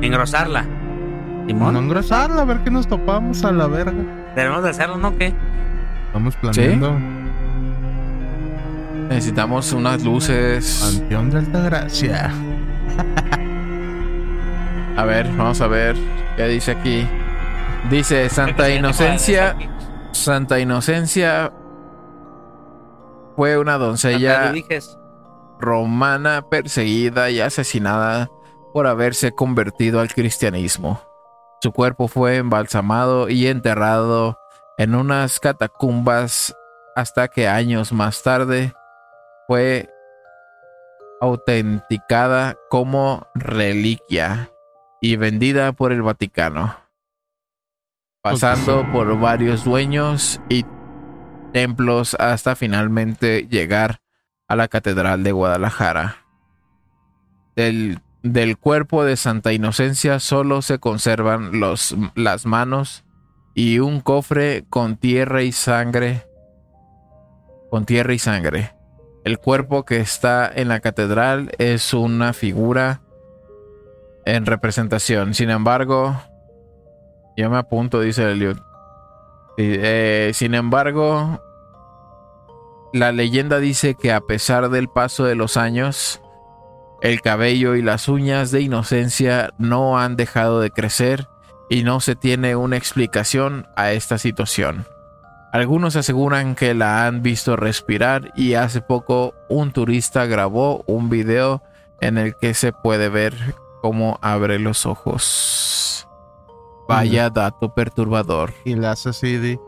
engrosarla. Simón, No engrosarla, a ver qué nos topamos a la verga. debemos de hacerlo, ¿no? ¿Qué? Estamos planeando Necesitamos unas luces. Panteón de Altagracia. A ver, vamos a ver qué dice aquí. Dice Santa Inocencia. Santa Inocencia fue una doncella romana perseguida y asesinada por haberse convertido al cristianismo. Su cuerpo fue embalsamado y enterrado en unas catacumbas hasta que años más tarde fue autenticada como reliquia y vendida por el Vaticano, pasando por varios dueños y templos hasta finalmente llegar a la Catedral de Guadalajara. Del, del cuerpo de Santa Inocencia solo se conservan los, las manos y un cofre con tierra y sangre. Con tierra y sangre. El cuerpo que está en la catedral es una figura en representación. Sin embargo, yo me apunto, dice Elliot. Eh, sin embargo, la leyenda dice que a pesar del paso de los años, el cabello y las uñas de inocencia no han dejado de crecer y no se tiene una explicación a esta situación. Algunos aseguran que la han visto respirar y hace poco un turista grabó un video en el que se puede ver cómo abre los ojos. Vaya dato perturbador. Y la hace CD.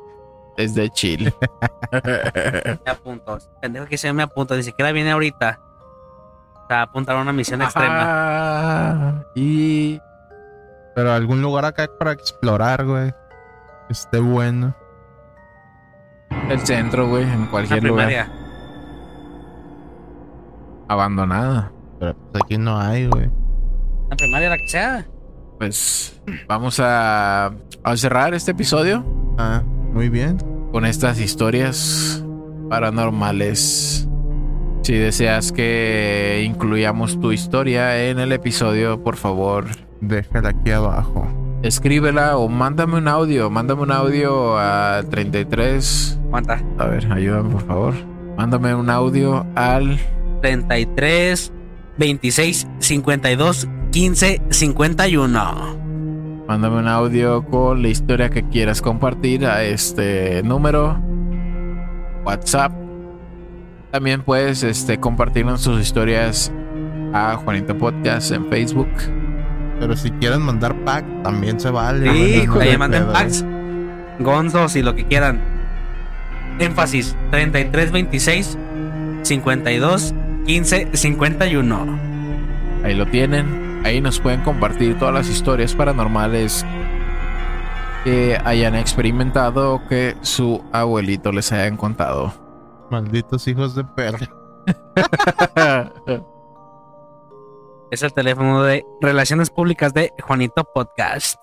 Desde Chile. me apunto. Pendejo que se me apunta. Ni siquiera viene ahorita. O sea, apuntar a una misión extrema. Y. Pero algún lugar acá para explorar, güey. esté bueno. El centro, güey, en cualquier lugar. Abandonada. Pero pues aquí no hay, güey. La primaria, la que sea. Pues vamos a, a cerrar este episodio. Ah, muy bien. Con estas historias paranormales. Si deseas que incluyamos tu historia en el episodio, por favor, déjala aquí abajo. Escríbela o mándame un audio. Mándame un audio al 33. ¿Cuánta? A ver, ayúdame por favor. Mándame un audio al 33 26 52 15 51. Mándame un audio con la historia que quieras compartir a este número. WhatsApp. También puedes este, compartirnos sus historias a Juanito Podcast en Facebook. Pero si quieren mandar pack, también se vale. Sí, no manden packs. Gonzos y lo que quieran. Énfasis 33 26 52 15 51. Ahí lo tienen. Ahí nos pueden compartir todas las historias paranormales que hayan experimentado o que su abuelito les hayan contado. Malditos hijos de perra. es el teléfono de Relaciones Públicas de Juanito Podcast.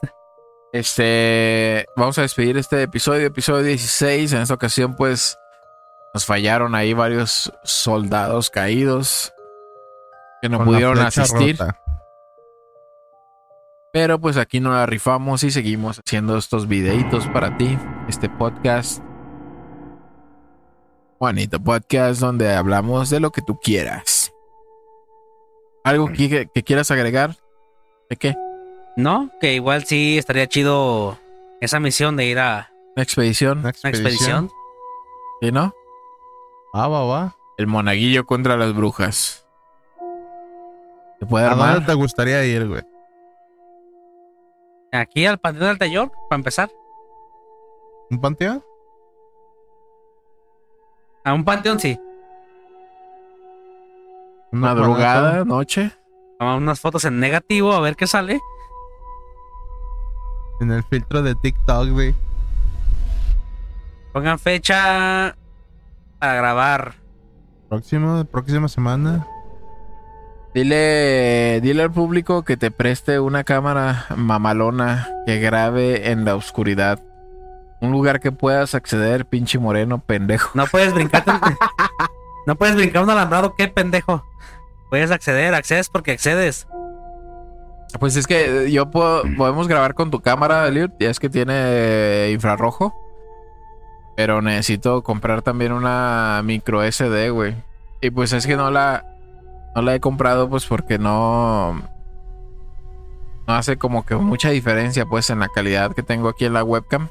Este, vamos a despedir este episodio, episodio 16. En esta ocasión, pues, nos fallaron ahí varios soldados caídos que no pudieron asistir. Pero pues aquí no la rifamos y seguimos haciendo estos videitos para ti, este podcast. Juanito Podcast, donde hablamos de lo que tú quieras. ¿Algo que, quieras agregar? ¿De qué? No, que igual sí estaría chido esa misión de ir a... Una expedición. Una expedición. ¿Sí, no? Ah, va, va. El monaguillo contra las brujas. ¿Te puede armar? ¿A dónde te gustaría ir, güey? Aquí al Panteón del Taller, para empezar. ¿Un panteón? A un panteón, sí. Madrugada, noche. Tomamos unas fotos en negativo a ver qué sale. En el filtro de TikTok, güey. Pongan fecha para grabar. Próximo, próxima semana. Dile, dile al público que te preste una cámara mamalona que grabe en la oscuridad. Un lugar que puedas acceder, pinche moreno, pendejo. No puedes brincar. no puedes brincar un alambrado, qué pendejo. Puedes acceder, accedes porque accedes. Pues es que yo puedo, podemos grabar con tu cámara, Eliot, ya es que tiene infrarrojo. Pero necesito comprar también una micro SD, güey. Y pues es que no la No la he comprado pues porque no... No hace como que mucha diferencia pues en la calidad que tengo aquí en la webcam.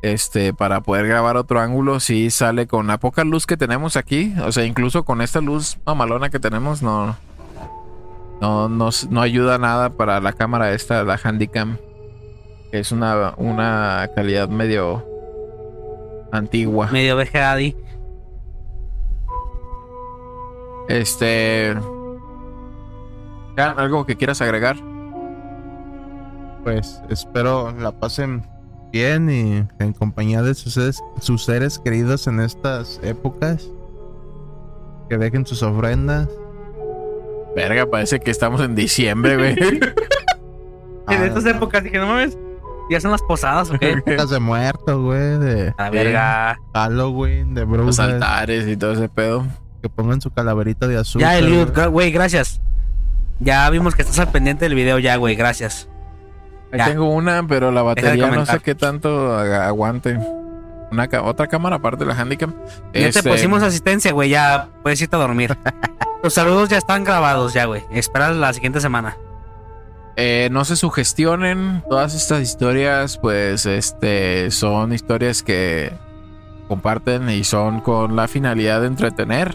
Este, para poder grabar otro ángulo, sí sale con la poca luz que tenemos aquí. O sea, incluso con esta luz mamalona que tenemos, no. No, no, no ayuda nada para la cámara esta, la Handycam. Que es una, una calidad medio antigua. Medio VGA. Este. ¿Algo que quieras agregar? Pues espero la pasen bien y en compañía de sus seres, sus seres queridos en estas épocas. Que dejen sus ofrendas. Verga, parece que estamos en diciembre, güey. En estas épocas dije, no mames, ya son las posadas, ¿o qué? Épocas de muertos, güey. De A verga. Halloween, de Los brujas. altares y todo ese pedo. Que pongan su calaverita de azul. Ya, Eliud, güey, gracias. Ya vimos que estás al pendiente del video, ya, güey, gracias. Ahí tengo una, pero la de batería no sé qué tanto aguante. Una ca- otra cámara aparte de la Handicam. Ya Este, te pusimos asistencia, güey, ya puedes irte a dormir. Los saludos ya están grabados, ya, güey. Espera la siguiente semana. eh, no se sugestionen. Todas estas historias, pues, este, son historias que comparten y son con la finalidad de entretener.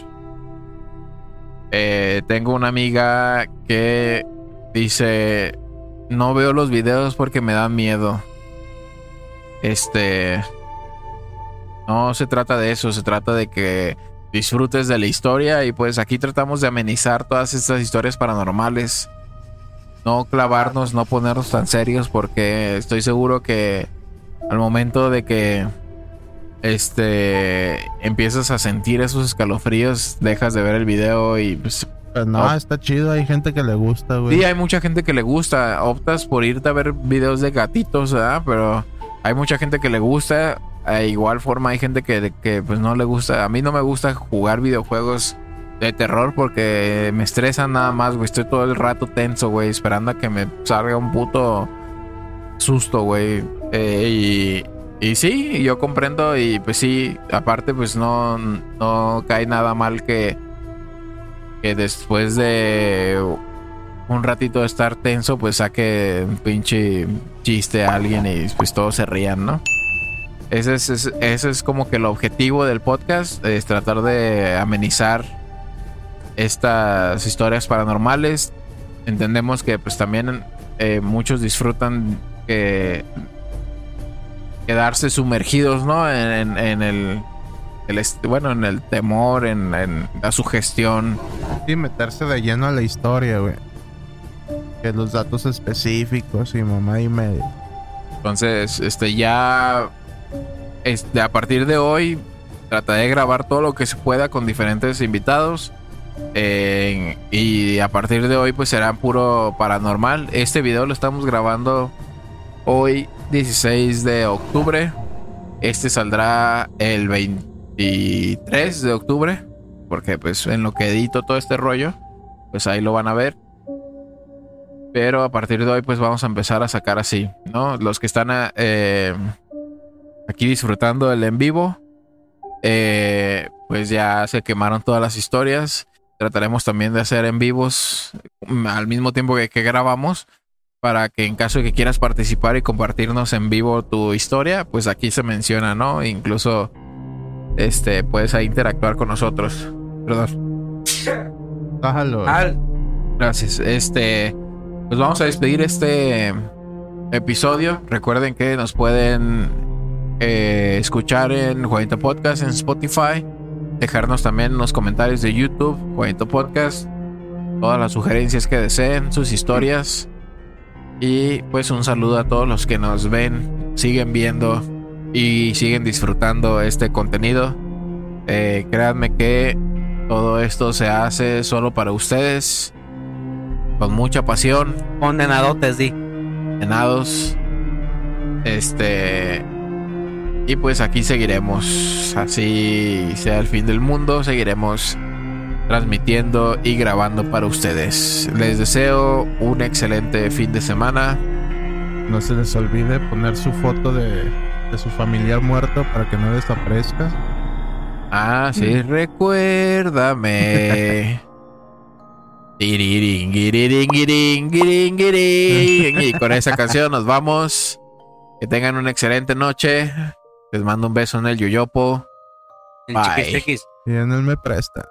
Eh, tengo una amiga que dice, no veo los videos porque me dan miedo. Este, no se trata de eso, se trata de que disfrutes de la historia y pues aquí tratamos de amenizar todas estas historias paranormales no clavarnos, no ponernos tan serios porque estoy seguro que al momento de que este empiezas a sentir esos escalofríos, dejas de ver el video y pues, Pues no, Oh. está chido. Hay gente que le gusta, güey. sí hay mucha gente que le gusta, optas por irte a ver videos de gatitos, ¿verdad? Pero hay mucha gente que le gusta, de igual forma hay gente que, que pues no le gusta, a mí no me gusta jugar videojuegos de terror porque me estresan nada más, güey. Estoy todo el rato tenso, güey, esperando a que me salga un puto susto, güey. Eh, y, y sí, yo comprendo y pues sí, aparte pues no, no cae nada mal que, que después de un ratito de estar tenso, pues saque un pinche chiste a alguien y pues todos se rían, ¿no? Ese es, ese- es como que el objetivo del podcast, es tratar de amenizar estas historias paranormales. Entendemos que pues también eh, muchos disfrutan que quedarse sumergidos, ¿no? En- en el, el bueno, en el temor, en, en la sugestión. Sí, meterse de lleno a la historia, güey. Que los datos específicos y mamá y medio. Entonces, este ya este, a partir de hoy trataré de grabar todo lo que se pueda con diferentes invitados. Eh, y a partir de hoy pues será puro paranormal. Este video lo estamos grabando hoy 16 de octubre. Este saldrá el 23 de octubre. Porque pues en lo que edito todo este rollo, pues ahí lo van a ver. Pero a partir de hoy, pues vamos a empezar a sacar así, ¿no? Los que están eh, aquí disfrutando del en vivo, eh, pues ya se quemaron todas las historias. Trataremos también de hacer en vivos mm, al mismo tiempo que, que grabamos, para que en caso de que quieras participar y compartirnos en vivo tu historia, pues aquí se menciona, ¿no? Incluso este puedes ahí interactuar con nosotros. Perdón. Bájalo. Ah, Gracias. Este, pues vamos a despedir este episodio. Recuerden que nos pueden eh, escuchar en Juanito Podcast en Spotify. Dejarnos también en los comentarios de YouTube, Juanito Podcast. Todas las sugerencias que deseen, sus historias. Y pues un saludo a todos los que nos ven, siguen viendo y siguen disfrutando este contenido. Eh, créanme que todo esto se hace solo para ustedes con mucha pasión, condenadotes, di. enados. Este. Y pues aquí seguiremos. Así sea el fin del mundo, seguiremos transmitiendo y grabando para ustedes. Les deseo un excelente fin de semana. No se les olvide poner su foto de, de su familiar muerto para que no desaparezca. Ah, sí, recuérdame. Guirín, guirín. Y con esa canción nos vamos. Que tengan una excelente noche. Les mando un beso en el yoyopo. El Bye. chiquis chiquis. Y en él me prestan.